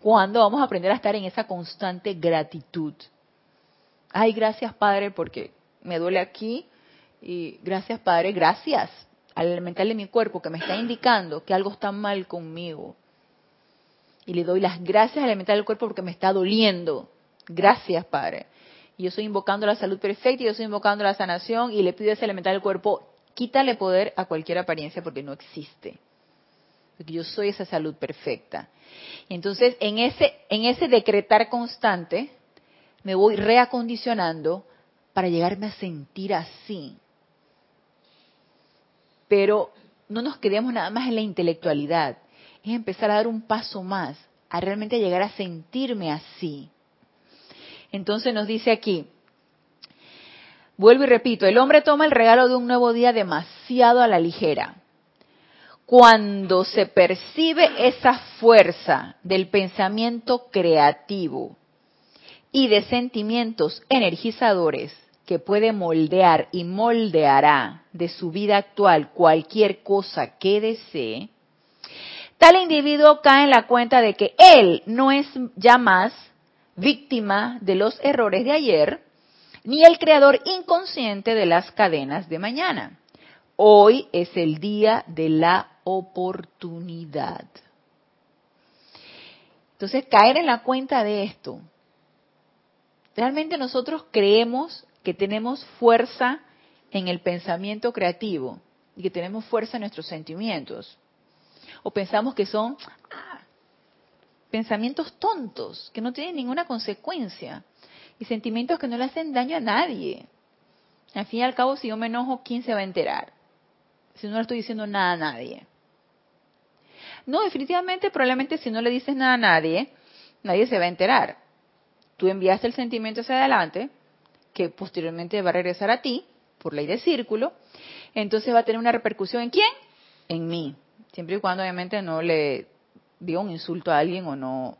¿Cuándo vamos a aprender a estar en esa constante gratitud? Ay, gracias Padre porque me duele aquí y gracias Padre, gracias al elemental de mi cuerpo que me está indicando que algo está mal conmigo. Y le doy las gracias al elemental del cuerpo porque me está doliendo. Gracias, Padre. Y yo estoy invocando la salud perfecta y yo estoy invocando la sanación y le pido a ese elemental del cuerpo, quítale poder a cualquier apariencia porque no existe. Porque yo soy esa salud perfecta. Entonces, en ese, en ese decretar constante, me voy reacondicionando para llegarme a sentir así pero no nos quedemos nada más en la intelectualidad, es empezar a dar un paso más, a realmente llegar a sentirme así. Entonces nos dice aquí, vuelvo y repito, el hombre toma el regalo de un nuevo día demasiado a la ligera. Cuando se percibe esa fuerza del pensamiento creativo y de sentimientos energizadores que puede moldear y moldeará de su vida actual cualquier cosa que desee, tal individuo cae en la cuenta de que él no es ya más víctima de los errores de ayer, ni el creador inconsciente de las cadenas de mañana. Hoy es el día de la oportunidad. Entonces, caer en la cuenta de esto. Realmente nosotros creemos que tenemos fuerza en el pensamiento creativo y que tenemos fuerza en nuestros sentimientos. O pensamos que son ah, pensamientos tontos, que no tienen ninguna consecuencia, y sentimientos que no le hacen daño a nadie. Al fin y al cabo, si yo me enojo, ¿quién se va a enterar? Si no le estoy diciendo nada a nadie. No, definitivamente, probablemente si no le dices nada a nadie, nadie se va a enterar. Tú enviaste el sentimiento hacia adelante, que posteriormente va a regresar a ti por ley de círculo, entonces va a tener una repercusión en quién? En mí, siempre y cuando obviamente no le diga un insulto a alguien o no,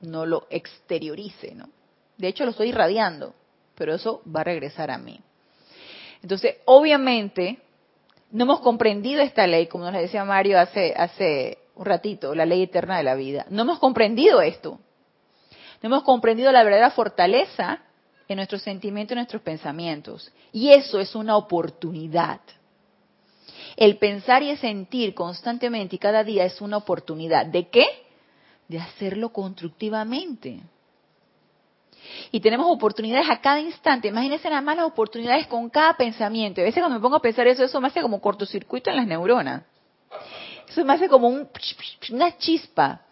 no lo exteriorice, ¿no? De hecho lo estoy irradiando, pero eso va a regresar a mí. Entonces, obviamente, no hemos comprendido esta ley, como nos decía Mario hace, hace un ratito, la ley eterna de la vida. No hemos comprendido esto. No hemos comprendido la verdadera fortaleza en nuestros sentimientos, en nuestros pensamientos. Y eso es una oportunidad. El pensar y el sentir constantemente y cada día es una oportunidad. ¿De qué? De hacerlo constructivamente. Y tenemos oportunidades a cada instante. Imagínense nada más las oportunidades con cada pensamiento. A veces cuando me pongo a pensar eso, eso me hace como cortocircuito en las neuronas. Eso me hace como una chispa.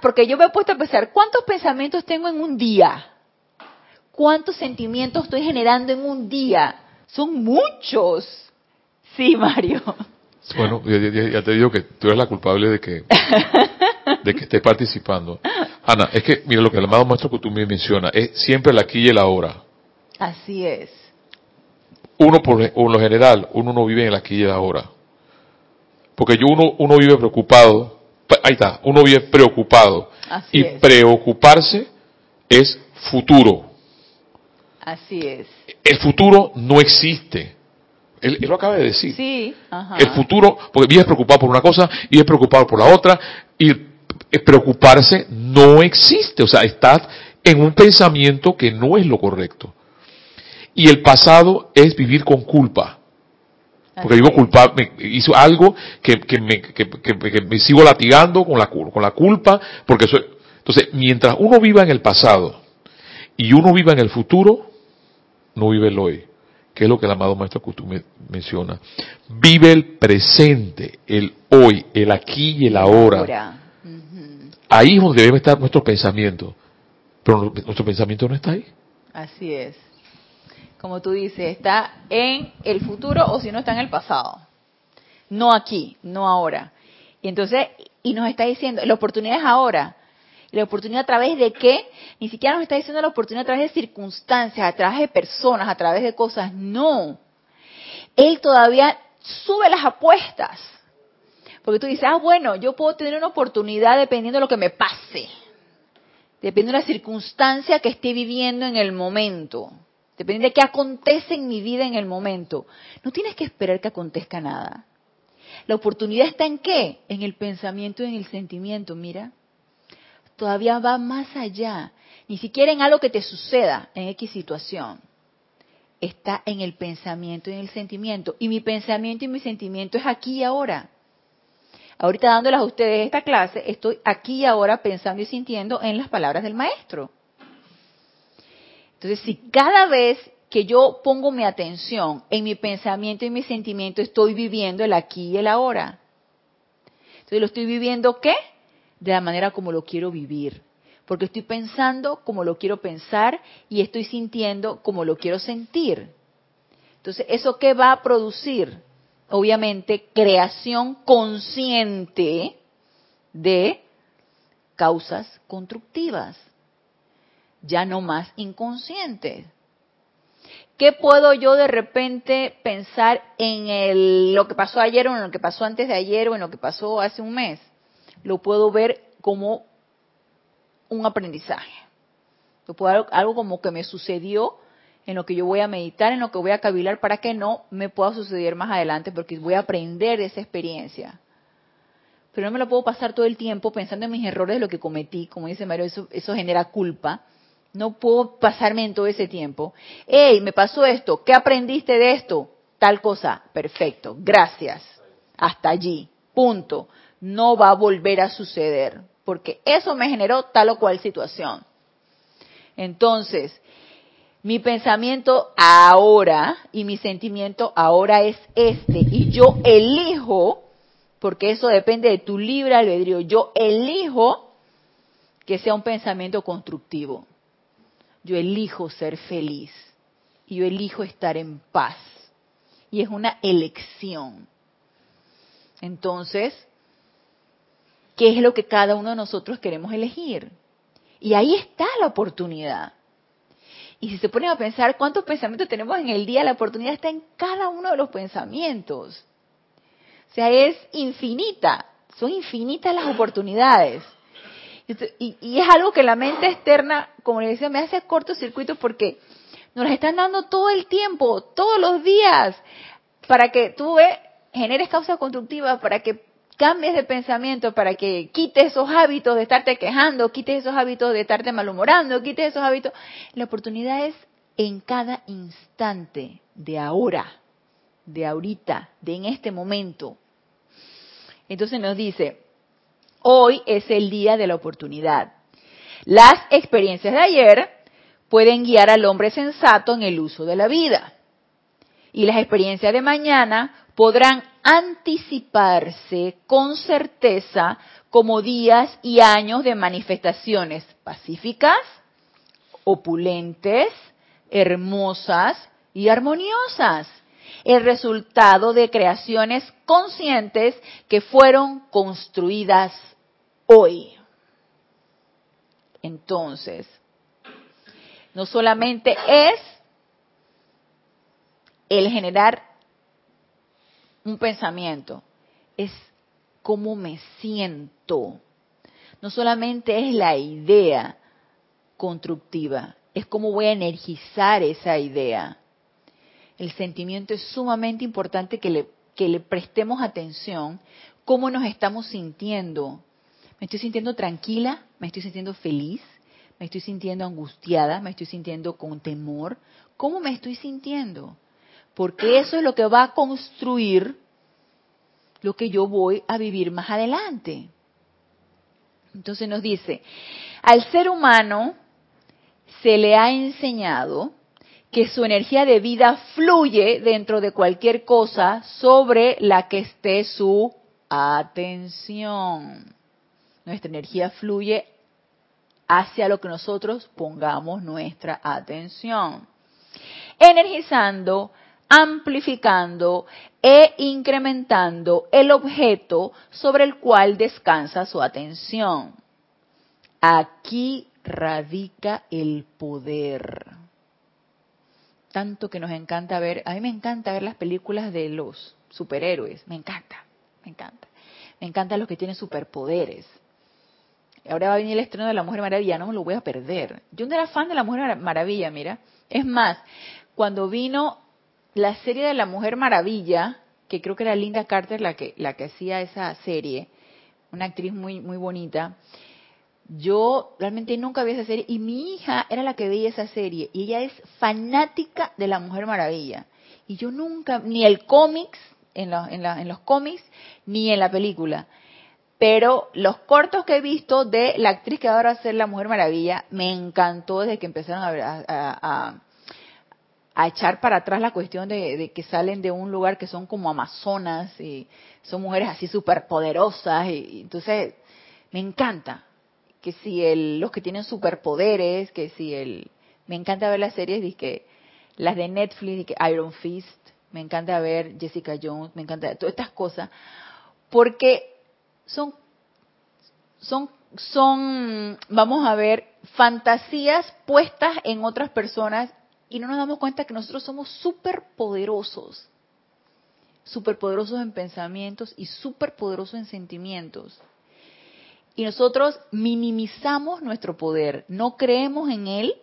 Porque yo me he puesto a pensar, ¿cuántos pensamientos tengo en un día? ¿Cuántos sentimientos estoy generando en un día? Son muchos. Sí, Mario. Bueno, ya, te digo que tú eres la culpable de que, [laughs] de que estés participando. Ana, es que, mira, lo que el amado maestro que tú me mencionas, es siempre el aquí y el ahora. Así es. Uno, por, lo general, uno no vive en el aquí y el ahora. Porque yo uno, uno vive preocupado, ahí está, uno vive preocupado. Así y preocuparse es futuro. Así es. El futuro no existe. Él, lo acaba de decir. Sí. El futuro, porque vives preocupado por una cosa y es preocupado por la otra, y preocuparse no existe. O sea, estás en un pensamiento que no es lo correcto. Y el pasado es vivir con culpa. Porque vivo culpable, hizo algo que, me, que, me sigo latigando con la, con la culpa, porque soy, entonces, mientras uno viva en el pasado y uno viva en el futuro, no vive el hoy, que es lo que el amado Maestro Kutu menciona. Vive el presente, el hoy, el aquí y el ahora. Ahí es donde debe estar nuestro pensamiento. Pero nuestro pensamiento no está ahí. Así es. Como tú dices, está en el futuro o si no está en el pasado. No aquí, no ahora. Y entonces y nos está diciendo, la oportunidad es ahora. la oportunidad a través de qué? Ni siquiera nos está diciendo la oportunidad a través de circunstancias, a través de personas, a través de cosas. No. Él todavía sube las apuestas. Porque tú dices, ah, bueno, yo puedo tener una oportunidad dependiendo de lo que me pase. Dependiendo de la circunstancia que esté viviendo en el momento. Dependiendo de qué acontece en mi vida en el momento. No tienes que esperar que acontezca nada. La oportunidad está en qué? En el pensamiento y en el sentimiento, mira. Todavía va más allá. Ni siquiera en algo que te suceda en X situación. Está en el pensamiento y en el sentimiento. Y mi pensamiento y mi sentimiento es aquí y ahora ahorita dándoles a ustedes esta clase, estoy aquí y ahora pensando y sintiendo en las palabras del maestro. Entonces, si cada vez que yo pongo mi atención en mi pensamiento y mi sentimiento, estoy viviendo el aquí y el ahora. Entonces, ¿lo estoy viviendo qué? De la manera como lo quiero vivir. Porque estoy pensando como lo quiero pensar y estoy sintiendo como lo quiero sentir. Entonces, ¿eso qué va a producir? Obviamente, creación consciente de causas constructivas, ya no más inconscientes. ¿Qué puedo yo de repente pensar en lo que pasó ayer o en lo que pasó antes de ayer o en lo que pasó hace un mes? Lo puedo ver como un aprendizaje. Lo puedo algo como que me sucedió en lo que yo voy a meditar, en lo que voy a cavilar para que no me pueda suceder más adelante, porque voy a aprender de esa experiencia. Pero no me lo puedo pasar todo el tiempo pensando en mis errores de lo que cometí, como dice Mario, eso, eso genera culpa. No puedo pasarme en todo ese tiempo. Hey, me pasó esto, ¿qué aprendiste de esto? Tal cosa, perfecto, gracias. Hasta allí, punto. No va a volver a suceder, porque eso me generó tal o cual situación. Entonces, mi pensamiento ahora y mi sentimiento ahora es este. Y yo elijo, porque eso depende de tu libre albedrío, yo elijo que sea un pensamiento constructivo. Yo elijo ser feliz. Y yo elijo estar en paz. Y es una elección. Entonces, ¿qué es lo que cada uno de nosotros queremos elegir? Y ahí está la oportunidad. Y si se ponen a pensar cuántos pensamientos tenemos en el día, la oportunidad está en cada uno de los pensamientos. O sea, es infinita, son infinitas las oportunidades. Y, es algo que la mente externa, como le decía, me hace cortocircuito porque nos las están dando todo el tiempo, todos los días, para que tú generes causa constructiva, para que cambies de pensamiento para que quites esos hábitos de estarte quejando, quites esos hábitos de estarte malhumorando, quites esos hábitos. La oportunidad es en cada instante de ahora, de ahorita, de en este momento. Entonces nos dice, hoy es el día de la oportunidad. Las experiencias de ayer pueden guiar al hombre sensato en el uso de la vida. Y las experiencias de mañana podrán anticiparse con certeza como días y años de manifestaciones pacíficas, opulentes, hermosas y armoniosas, el resultado de creaciones conscientes que fueron construidas hoy. Entonces, no solamente es el generar un pensamiento, es cómo me siento. No solamente es la idea constructiva, es cómo voy a energizar esa idea. El sentimiento es sumamente importante que le, que le prestemos atención, cómo nos estamos sintiendo. ¿Me estoy sintiendo tranquila? ¿Me estoy sintiendo feliz? ¿Me estoy sintiendo angustiada? ¿Me estoy sintiendo con temor? ¿Cómo me estoy sintiendo? Porque eso es lo que va a construir lo que yo voy a vivir más adelante. Entonces nos dice, al ser humano se le ha enseñado que su energía de vida fluye dentro de cualquier cosa sobre la que esté su atención. Nuestra energía fluye hacia lo que nosotros pongamos nuestra atención, energizando amplificando e incrementando el objeto sobre el cual descansa su atención. Aquí radica el poder. Tanto que nos encanta ver, a mí me encanta ver las películas de los superhéroes, me encanta, me encanta. Me encantan los que tienen superpoderes. Ahora va a venir el estreno de La Mujer Maravilla, no me lo voy a perder. Yo no era fan de La Mujer Maravilla, mira. Es más, cuando vino la serie de La Mujer Maravilla, que creo que era Linda Carter la que, la que hacía esa serie, una actriz muy, muy bonita, yo realmente nunca vi esa serie y mi hija era la que veía esa serie y ella es fanática de la Mujer Maravilla. Y yo nunca, ni el cómics, en, en, en los cómics, ni en la película. Pero los cortos que he visto de la actriz que ahora va a ser la Mujer Maravilla, me encantó desde que empezaron a, a, a echar para atrás la cuestión de, de, que salen de un lugar que son como amazonas y son mujeres así súper poderosas. Y, entonces, me encanta que si el, los que tienen superpoderes, que si el... Me encanta ver las series, que las de Netflix, Iron Fist, me encanta ver Jessica Jones, me encanta todas estas cosas, porque son, son, son, vamos a ver, fantasías puestas en otras personas y no nos damos cuenta que nosotros somos súper poderosos, súper poderosos en pensamientos y súper poderosos en sentimientos. Y nosotros minimizamos nuestro poder, no creemos en él,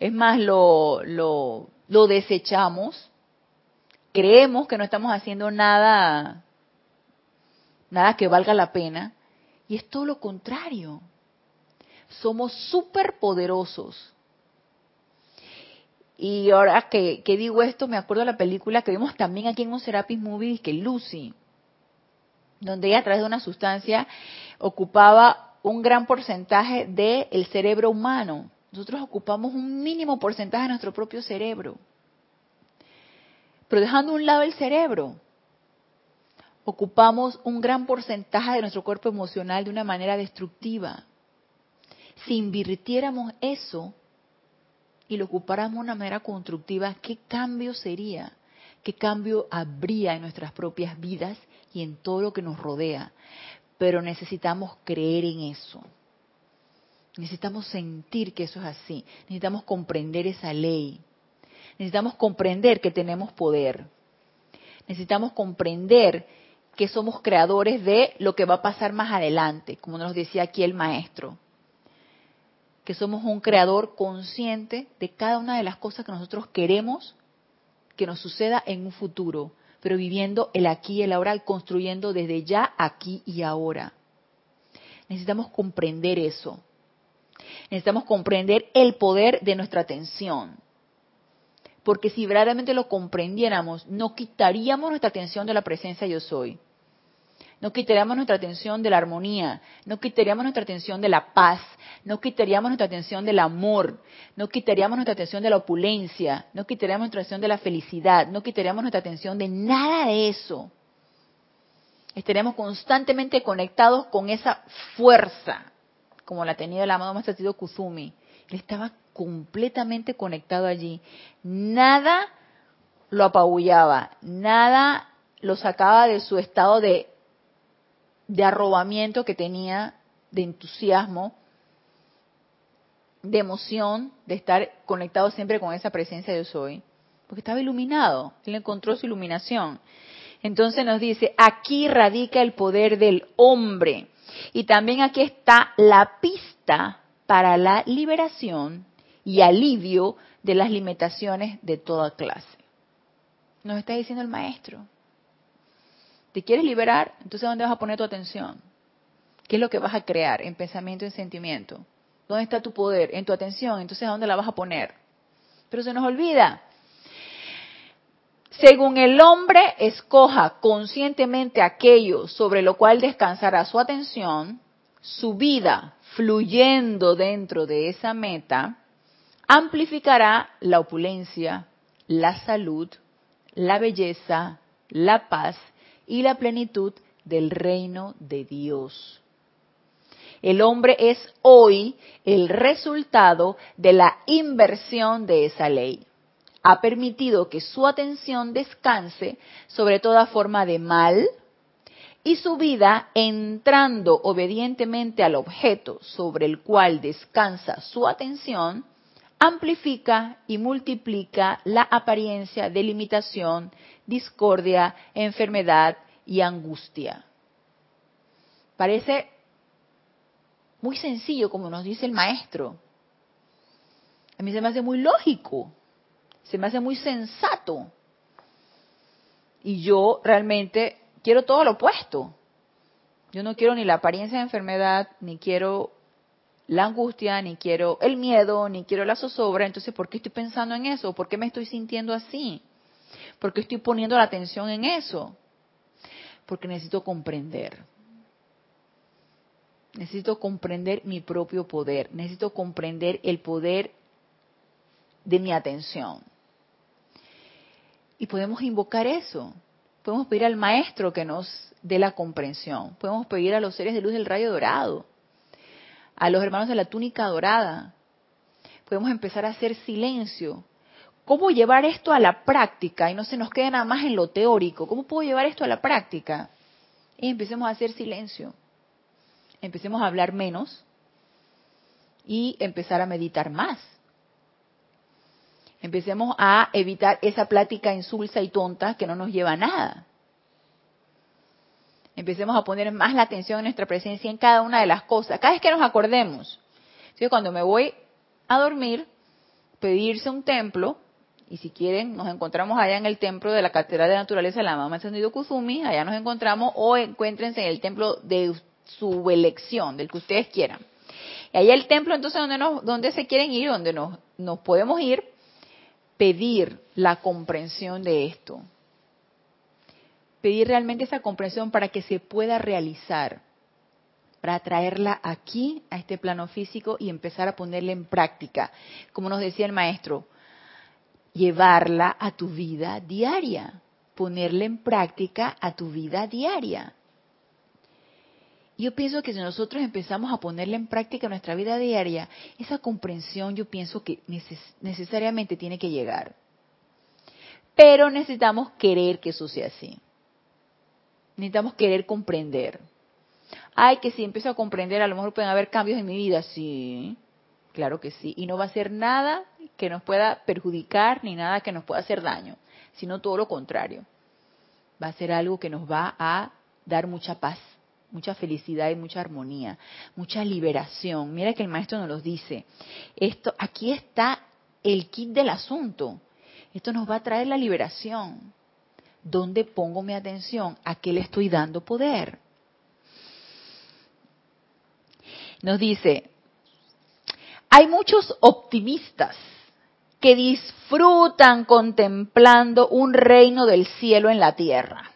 es más, lo, lo, lo desechamos, creemos que no estamos haciendo nada nada que valga la pena. Y es todo lo contrario. Somos súper poderosos. Y ahora que, digo esto, me acuerdo de la película que vimos también aquí en un Serapis Movie, que Lucy, donde ella a través de una sustancia ocupaba un gran porcentaje del cerebro humano. Nosotros ocupamos un mínimo porcentaje de nuestro propio cerebro. Pero dejando a un lado el cerebro, ocupamos un gran porcentaje de nuestro cuerpo emocional de una manera destructiva. Si invirtiéramos eso y lo ocupáramos de una manera constructiva, ¿qué cambio sería? ¿Qué cambio habría en nuestras propias vidas y en todo lo que nos rodea? Pero necesitamos creer en eso. Necesitamos sentir que eso es así. Necesitamos comprender esa ley. Necesitamos comprender que tenemos poder. Necesitamos comprender que somos creadores de lo que va a pasar más adelante, como nos decía aquí el maestro. Que somos un creador consciente de cada una de las cosas que nosotros queremos que nos suceda en un futuro, pero viviendo el aquí y el ahora construyendo desde ya, aquí y ahora. Necesitamos comprender eso. Necesitamos comprender el poder de nuestra atención. Porque si verdaderamente lo comprendiéramos, no quitaríamos nuestra atención de la presencia yo soy. No quitaríamos nuestra atención de la armonía, no quitaríamos nuestra atención de la paz, no quitaríamos nuestra atención del amor, no quitaríamos nuestra atención de la opulencia, no quitaríamos nuestra atención de la felicidad, no quitaríamos nuestra atención de nada de eso. Estaríamos constantemente conectados con esa fuerza, como la tenía el amado Maestro Kuzumi. Él estaba completamente conectado allí. Nada lo apabullaba, nada lo sacaba de su estado de, de arrobamiento que tenía, de entusiasmo, de emoción, de estar conectado siempre con esa presencia de soy, porque estaba iluminado, él encontró su iluminación. Entonces nos dice, aquí radica el poder del hombre. Y también aquí está la pista para la liberación y alivio de las limitaciones de toda clase. Nos está diciendo el maestro. ¿Te quieres liberar? Entonces, ¿dónde vas a poner tu atención? ¿Qué es lo que vas a crear en pensamiento y en sentimiento? ¿Dónde está tu poder? En tu atención. Entonces, ¿a dónde la vas a poner? Pero se nos olvida. Según el hombre escoja conscientemente aquello sobre lo cual descansará su atención, su vida fluyendo dentro de esa meta, amplificará la opulencia, la salud, la belleza, la paz y la plenitud del reino de Dios. El hombre es hoy el resultado de la inversión de esa ley. ha permitido que su atención descanse sobre toda forma de mal y su vida, entrando obedientemente al objeto sobre el cual descansa su atención, amplifica y multiplica la apariencia de limitación, discordia, enfermedad y angustia. Parece muy sencillo, como nos dice el maestro. A mí se me hace muy lógico, se me hace muy sensato. Y yo realmente quiero todo lo opuesto. Yo no quiero ni la apariencia de enfermedad, ni quiero la angustia, ni quiero el miedo, ni quiero la zozobra. Entonces, ¿por qué estoy pensando en eso? ¿Por qué me estoy sintiendo así? ¿Por qué estoy poniendo la atención en eso? Porque necesito comprender. Necesito comprender mi propio poder. Necesito comprender el poder de mi atención. Y podemos invocar eso. Podemos pedir al maestro que nos dé la comprensión. Podemos pedir a los seres de luz del rayo dorado a los hermanos de la túnica dorada. Podemos empezar a hacer silencio. ¿Cómo llevar esto a la práctica? Y no se nos quede nada más en lo teórico. ¿Cómo puedo llevar esto a la práctica? Y empecemos a hacer silencio. Empecemos a hablar menos y empezar a meditar más. Empecemos a evitar esa plática insulsa y tonta que no nos lleva a nada. Empecemos a poner más la atención en nuestra presencia en cada una de las cosas, cada vez que nos acordemos. Cuando me voy a dormir, pedirse un templo, y si quieren, nos encontramos allá en el templo de la Catedral de Naturaleza de la Mamá Encendido Kuzumi, allá nos encontramos, o encuéntrense en el templo de su elección, del que ustedes quieran. Y allá el templo, entonces, donde, nos, donde se quieren ir, donde nos, nos podemos ir, pedir la comprensión de esto pedir realmente esa comprensión para que se pueda realizar, para traerla aquí, a este plano físico y empezar a ponerla en práctica. Como nos decía el maestro, llevarla a tu vida diaria, ponerla en práctica a tu vida diaria. Yo pienso que si nosotros empezamos a ponerla en práctica en nuestra vida diaria, esa comprensión yo pienso que necesariamente tiene que llegar. Pero necesitamos querer que eso sea así. Necesitamos querer comprender. Ay, que si empiezo a comprender, a lo mejor pueden haber cambios en mi vida. Sí, claro que sí. Y no va a ser nada que nos pueda perjudicar ni nada que nos pueda hacer daño, sino todo lo contrario. Va a ser algo que nos va a dar mucha paz, mucha felicidad y mucha armonía, mucha liberación. Mira que el maestro nos lo dice. Esto, aquí está el kit del asunto. Esto nos va a traer la liberación. ¿Dónde pongo mi atención? ¿A qué le estoy dando poder? Nos dice, hay muchos optimistas que disfrutan contemplando un reino del cielo en la tierra,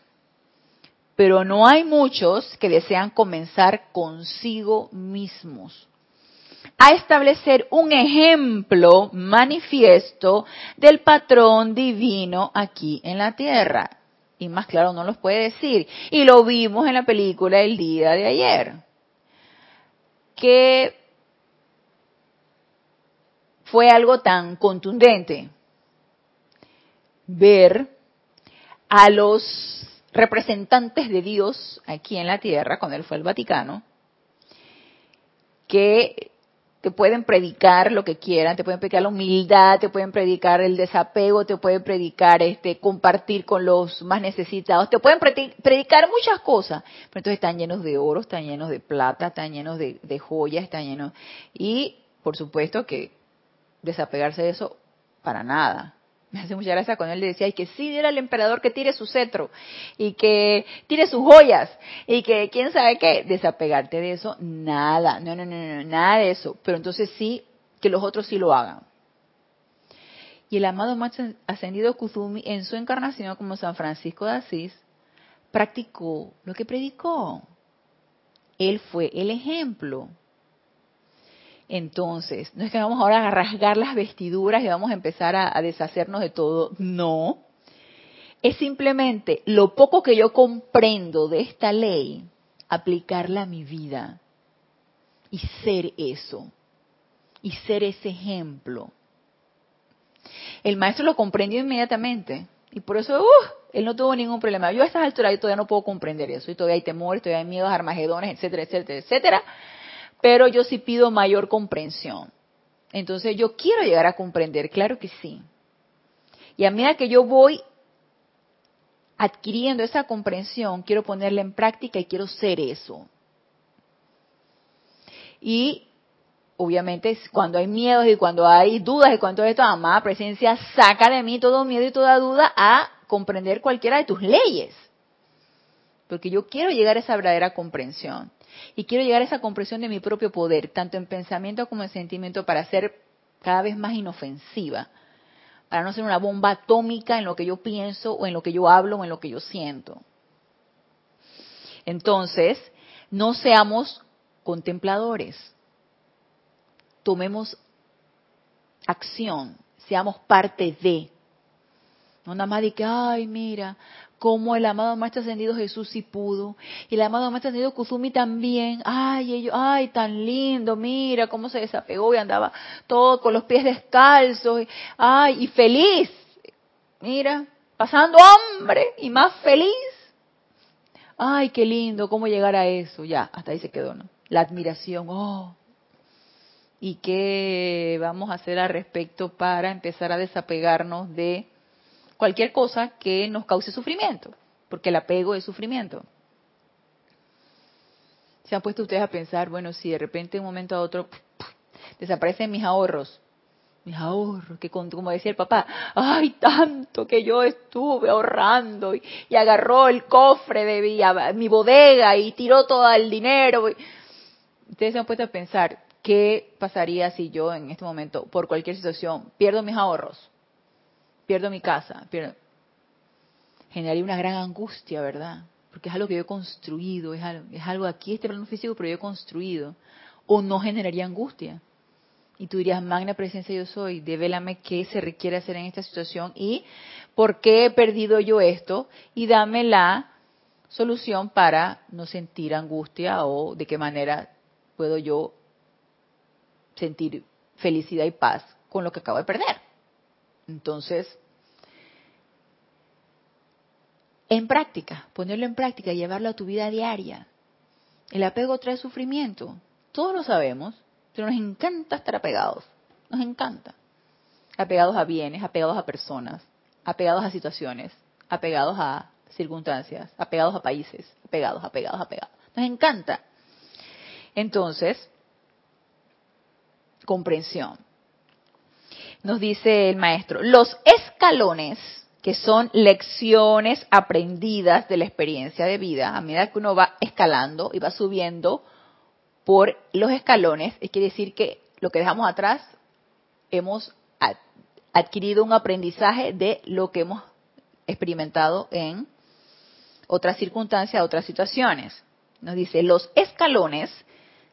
pero no hay muchos que desean comenzar consigo mismos a establecer un ejemplo manifiesto del patrón divino aquí en la tierra. Y más claro no los puede decir. Y lo vimos en la película el día de ayer. Que fue algo tan contundente ver a los representantes de Dios aquí en la tierra, cuando él fue al Vaticano, que te pueden predicar lo que quieran, te pueden predicar la humildad, te pueden predicar el desapego, te pueden predicar este compartir con los más necesitados, te pueden predicar muchas cosas, pero entonces están llenos de oro, están llenos de plata, están llenos de, de joyas, están llenos y por supuesto que desapegarse de eso para nada me hace mucha gracia cuando él le decía, y que sí, era al emperador que tire su cetro, y que tire sus joyas, y que quién sabe qué, desapegarte de eso, nada, no, no, no, no, nada de eso, pero entonces sí, que los otros sí lo hagan. Y el amado más ascendido Kuzumi, en su encarnación como San Francisco de Asís, practicó lo que predicó. Él fue el ejemplo. Entonces, no es que vamos ahora a rasgar las vestiduras y vamos a empezar a, deshacernos de todo. No. Es simplemente lo poco que yo comprendo de esta ley, aplicarla a mi vida y ser eso. Y ser ese ejemplo. El maestro lo comprendió inmediatamente. Y por eso, uh, él no tuvo ningún problema. Yo a estas alturas yo todavía no puedo comprender eso. Y todavía hay temores, todavía hay miedos, armagedones, etcétera, etcétera, etcétera. Pero yo sí pido mayor comprensión. Entonces yo quiero llegar a comprender, claro que sí. Y a medida que yo voy adquiriendo esa comprensión, quiero ponerla en práctica y quiero ser eso. Y obviamente cuando hay miedos y cuando hay dudas y cuando esto, amada presencia, saca de mí todo miedo y toda duda a comprender cualquiera de tus leyes. Porque yo quiero llegar a esa verdadera comprensión. Y quiero llegar a esa comprensión de mi propio poder, tanto en pensamiento como en sentimiento, para ser cada vez más inofensiva. Para no ser una bomba atómica en lo que yo pienso o en lo que yo hablo o en lo que yo siento. Entonces, no seamos contempladores. Tomemos acción, seamos parte de. No nada más de que, ay, mira, como el amado Maestro Ascendido Jesús sí pudo, y el amado Maestro Ascendido Kuzumi también, ay, ellos, ay, tan lindo, mira cómo se desapegó y andaba todo con los pies descalzos, ay, y feliz, mira, pasando hambre y más feliz. Ay, qué lindo, cómo llegar a eso, ya, hasta ahí se quedó, ¿no? La admiración, oh. ¿Y qué vamos a hacer al respecto para empezar a desapegarnos de cualquier cosa que nos cause sufrimiento, porque el apego es sufrimiento. Se han puesto ustedes a pensar, bueno, si de repente de un momento a otro desaparecen mis ahorros, mis ahorros, que como decía el papá, ay, tanto que yo estuve ahorrando y, agarró el cofre de mi, bodega y tiró todo el dinero. Ustedes se han puesto a pensar, ¿qué pasaría si yo en este momento, por cualquier situación, pierdo mis ahorros? Pierdo mi casa, pierdo... generaría una gran angustia, ¿verdad? Porque es algo que yo he construido, es algo, es algo aquí, este plano físico, pero yo he construido. O no generaría angustia. Y tú dirías, magna presencia yo soy, devélame qué se requiere hacer en esta situación y por qué he perdido yo esto y dame la solución para no sentir angustia o de qué manera puedo yo sentir felicidad y paz con lo que acabo de perder. Entonces, en práctica, ponerlo en práctica, llevarlo a tu vida diaria. El apego trae sufrimiento, todos lo sabemos, pero nos encanta estar apegados, nos encanta. Apegados a bienes, apegados a personas, apegados a situaciones, apegados a circunstancias, apegados a países, apegados, apegados, apegados. Nos encanta. Entonces, comprensión nos dice el maestro, los escalones, que son lecciones aprendidas de la experiencia de vida, a medida que uno va escalando y va subiendo por los escalones, es quiere decir que lo que dejamos atrás hemos adquirido un aprendizaje de lo que hemos experimentado en otras circunstancias, otras situaciones. Nos dice, los escalones,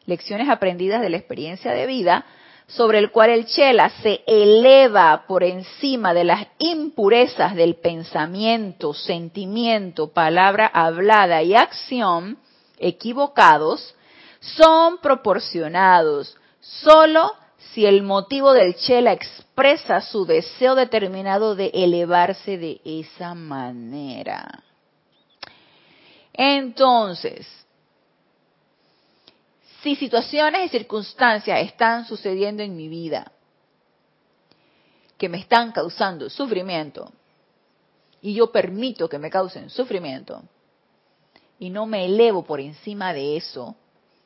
lecciones aprendidas de la experiencia de vida, sobre el cual el chela se eleva por encima de las impurezas del pensamiento, sentimiento, palabra hablada y acción equivocados, son proporcionados solo si el motivo del chela expresa su deseo determinado de elevarse de esa manera. Entonces, si situaciones y circunstancias están sucediendo en mi vida que me están causando sufrimiento y yo permito que me causen sufrimiento y no me elevo por encima de eso,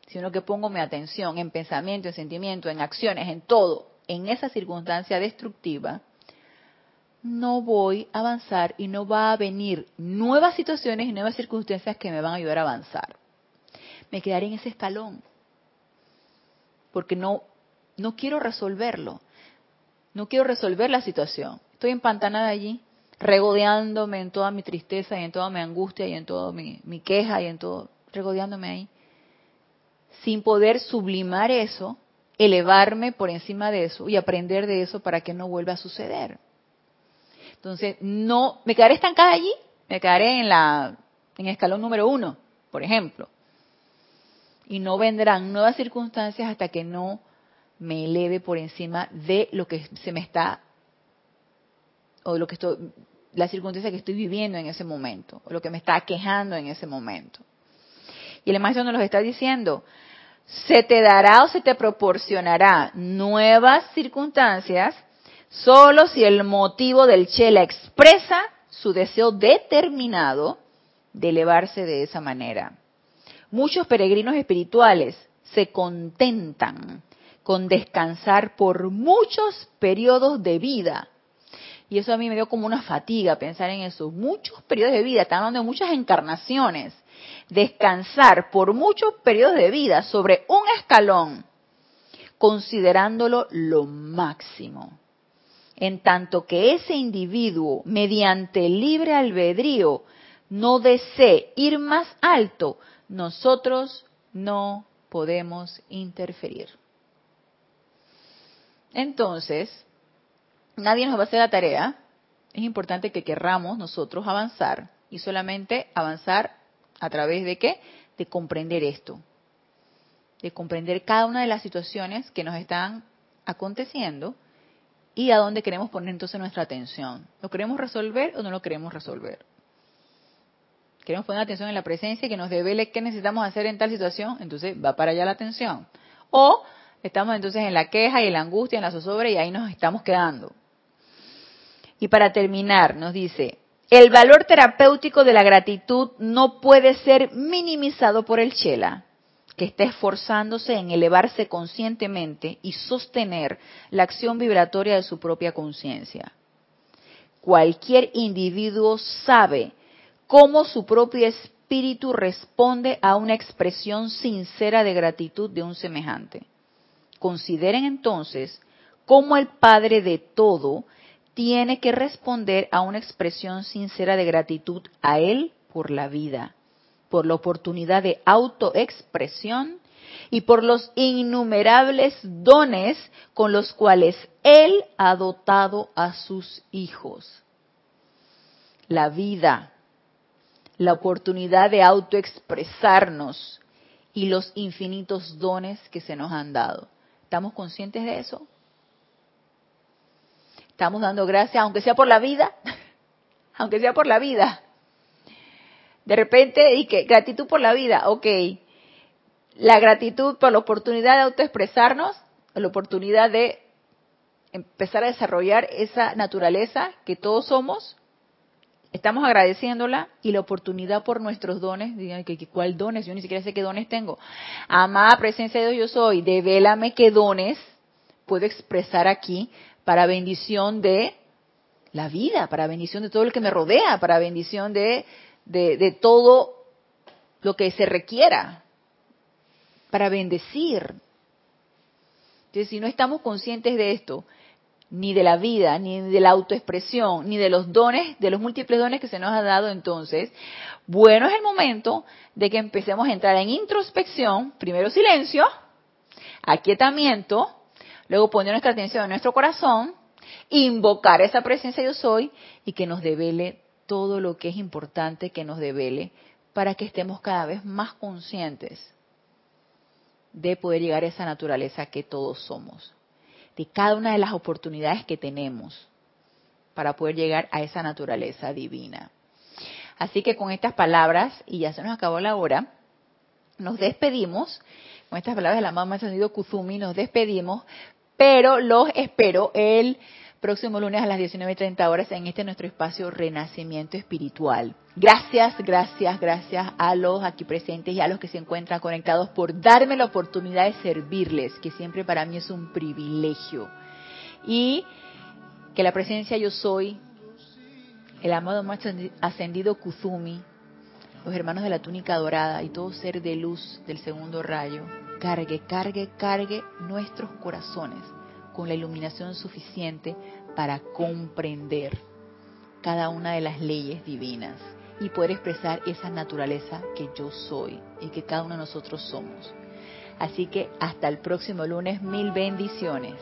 sino que pongo mi atención en pensamiento, en sentimiento, en acciones, en todo, en esa circunstancia destructiva, no voy a avanzar y no va a venir nuevas situaciones y nuevas circunstancias que me van a ayudar a avanzar. Me quedaré en ese escalón porque no, no quiero resolverlo. No quiero resolver la situación. Estoy empantanada allí, regodeándome en toda mi tristeza y en toda mi angustia y en toda mi, mi queja y en todo, regodeándome ahí. Sin poder sublimar eso, elevarme por encima de eso y aprender de eso para que no vuelva a suceder. Entonces, no, me quedaré estancada allí, me quedaré en la, en escalón número uno, por ejemplo y no vendrán nuevas circunstancias hasta que no me eleve por encima de lo que se me está o lo que estoy, la circunstancia que estoy viviendo en ese momento, o lo que me está quejando en ese momento. Y el maestro nos lo está diciendo, se te dará o se te proporcionará nuevas circunstancias solo si el motivo del Chela expresa su deseo determinado de elevarse de esa manera. Muchos peregrinos espirituales se contentan con descansar por muchos periodos de vida. Y eso a mí me dio como una fatiga pensar en eso. Muchos periodos de vida, están hablando de muchas encarnaciones. Descansar por muchos periodos de vida sobre un escalón, considerándolo lo máximo. En tanto que ese individuo, mediante libre albedrío, no desee ir más alto, nosotros no podemos interferir. Entonces, nadie nos va a hacer la tarea. Es importante que querramos nosotros avanzar y solamente avanzar a través de qué? De comprender esto. De comprender cada una de las situaciones que nos están aconteciendo y a dónde queremos poner entonces nuestra atención. ¿Lo queremos resolver o no lo queremos resolver? Queremos poner atención en la presencia que nos devele qué necesitamos hacer en tal situación, entonces va para allá la atención. O estamos entonces en la queja y en la angustia, en la zozobra y ahí nos estamos quedando. Y para terminar, nos dice, el valor terapéutico de la gratitud no puede ser minimizado por el Chela, que está esforzándose en elevarse conscientemente y sostener la acción vibratoria de su propia conciencia. Cualquier individuo sabe cómo su propio espíritu responde a una expresión sincera de gratitud de un semejante. Consideren entonces cómo el Padre de todo tiene que responder a una expresión sincera de gratitud a Él por la vida, por la oportunidad de autoexpresión y por los innumerables dones con los cuales Él ha dotado a sus hijos. La vida, la oportunidad de autoexpresarnos y los infinitos dones que se nos han dado. ¿Estamos conscientes de eso? Estamos dando gracias, aunque sea por la vida, [laughs] aunque sea por la vida. De repente, y que gratitud por la vida, ok. La gratitud por la oportunidad de autoexpresarnos, la oportunidad de empezar a desarrollar esa naturaleza que todos somos, estamos agradeciéndola y la oportunidad por nuestros dones, digan cuál dones, yo ni siquiera sé qué dones tengo. Amada presencia de Dios yo soy, devélame qué dones puedo expresar aquí para bendición de la vida, para bendición de todo lo que me rodea, para bendición de, de, de todo lo que se requiera, para bendecir. Entonces, si no estamos conscientes de esto, ni de la vida, ni de la autoexpresión, ni de los dones, de los múltiples dones que se nos ha dado entonces, bueno es el momento de que empecemos a entrar en introspección, primero silencio, aquietamiento, luego poner nuestra atención en nuestro corazón, invocar esa presencia yo soy y que nos devele todo lo que es importante que nos devele para que estemos cada vez más conscientes de poder llegar a esa naturaleza que todos somos de cada una de las oportunidades que tenemos para poder llegar a esa naturaleza divina. Así que con estas palabras, y ya se nos acabó la hora, nos despedimos. Con estas palabras de la mamá encendido Kuzumi nos despedimos, pero los espero el próximo lunes a las 19.30 horas en este nuestro espacio Renacimiento Espiritual. Gracias, gracias, gracias a los aquí presentes y a los que se encuentran conectados por darme la oportunidad de servirles, que siempre para mí es un privilegio. Y que la presencia yo soy, el amado más ascendido Kuzumi, los hermanos de la túnica dorada y todo ser de luz del segundo rayo, cargue, cargue, cargue nuestros corazones con la iluminación suficiente para comprender cada una de las leyes divinas y poder expresar esa naturaleza que yo soy y que cada uno de nosotros somos. Así que hasta el próximo lunes, mil bendiciones.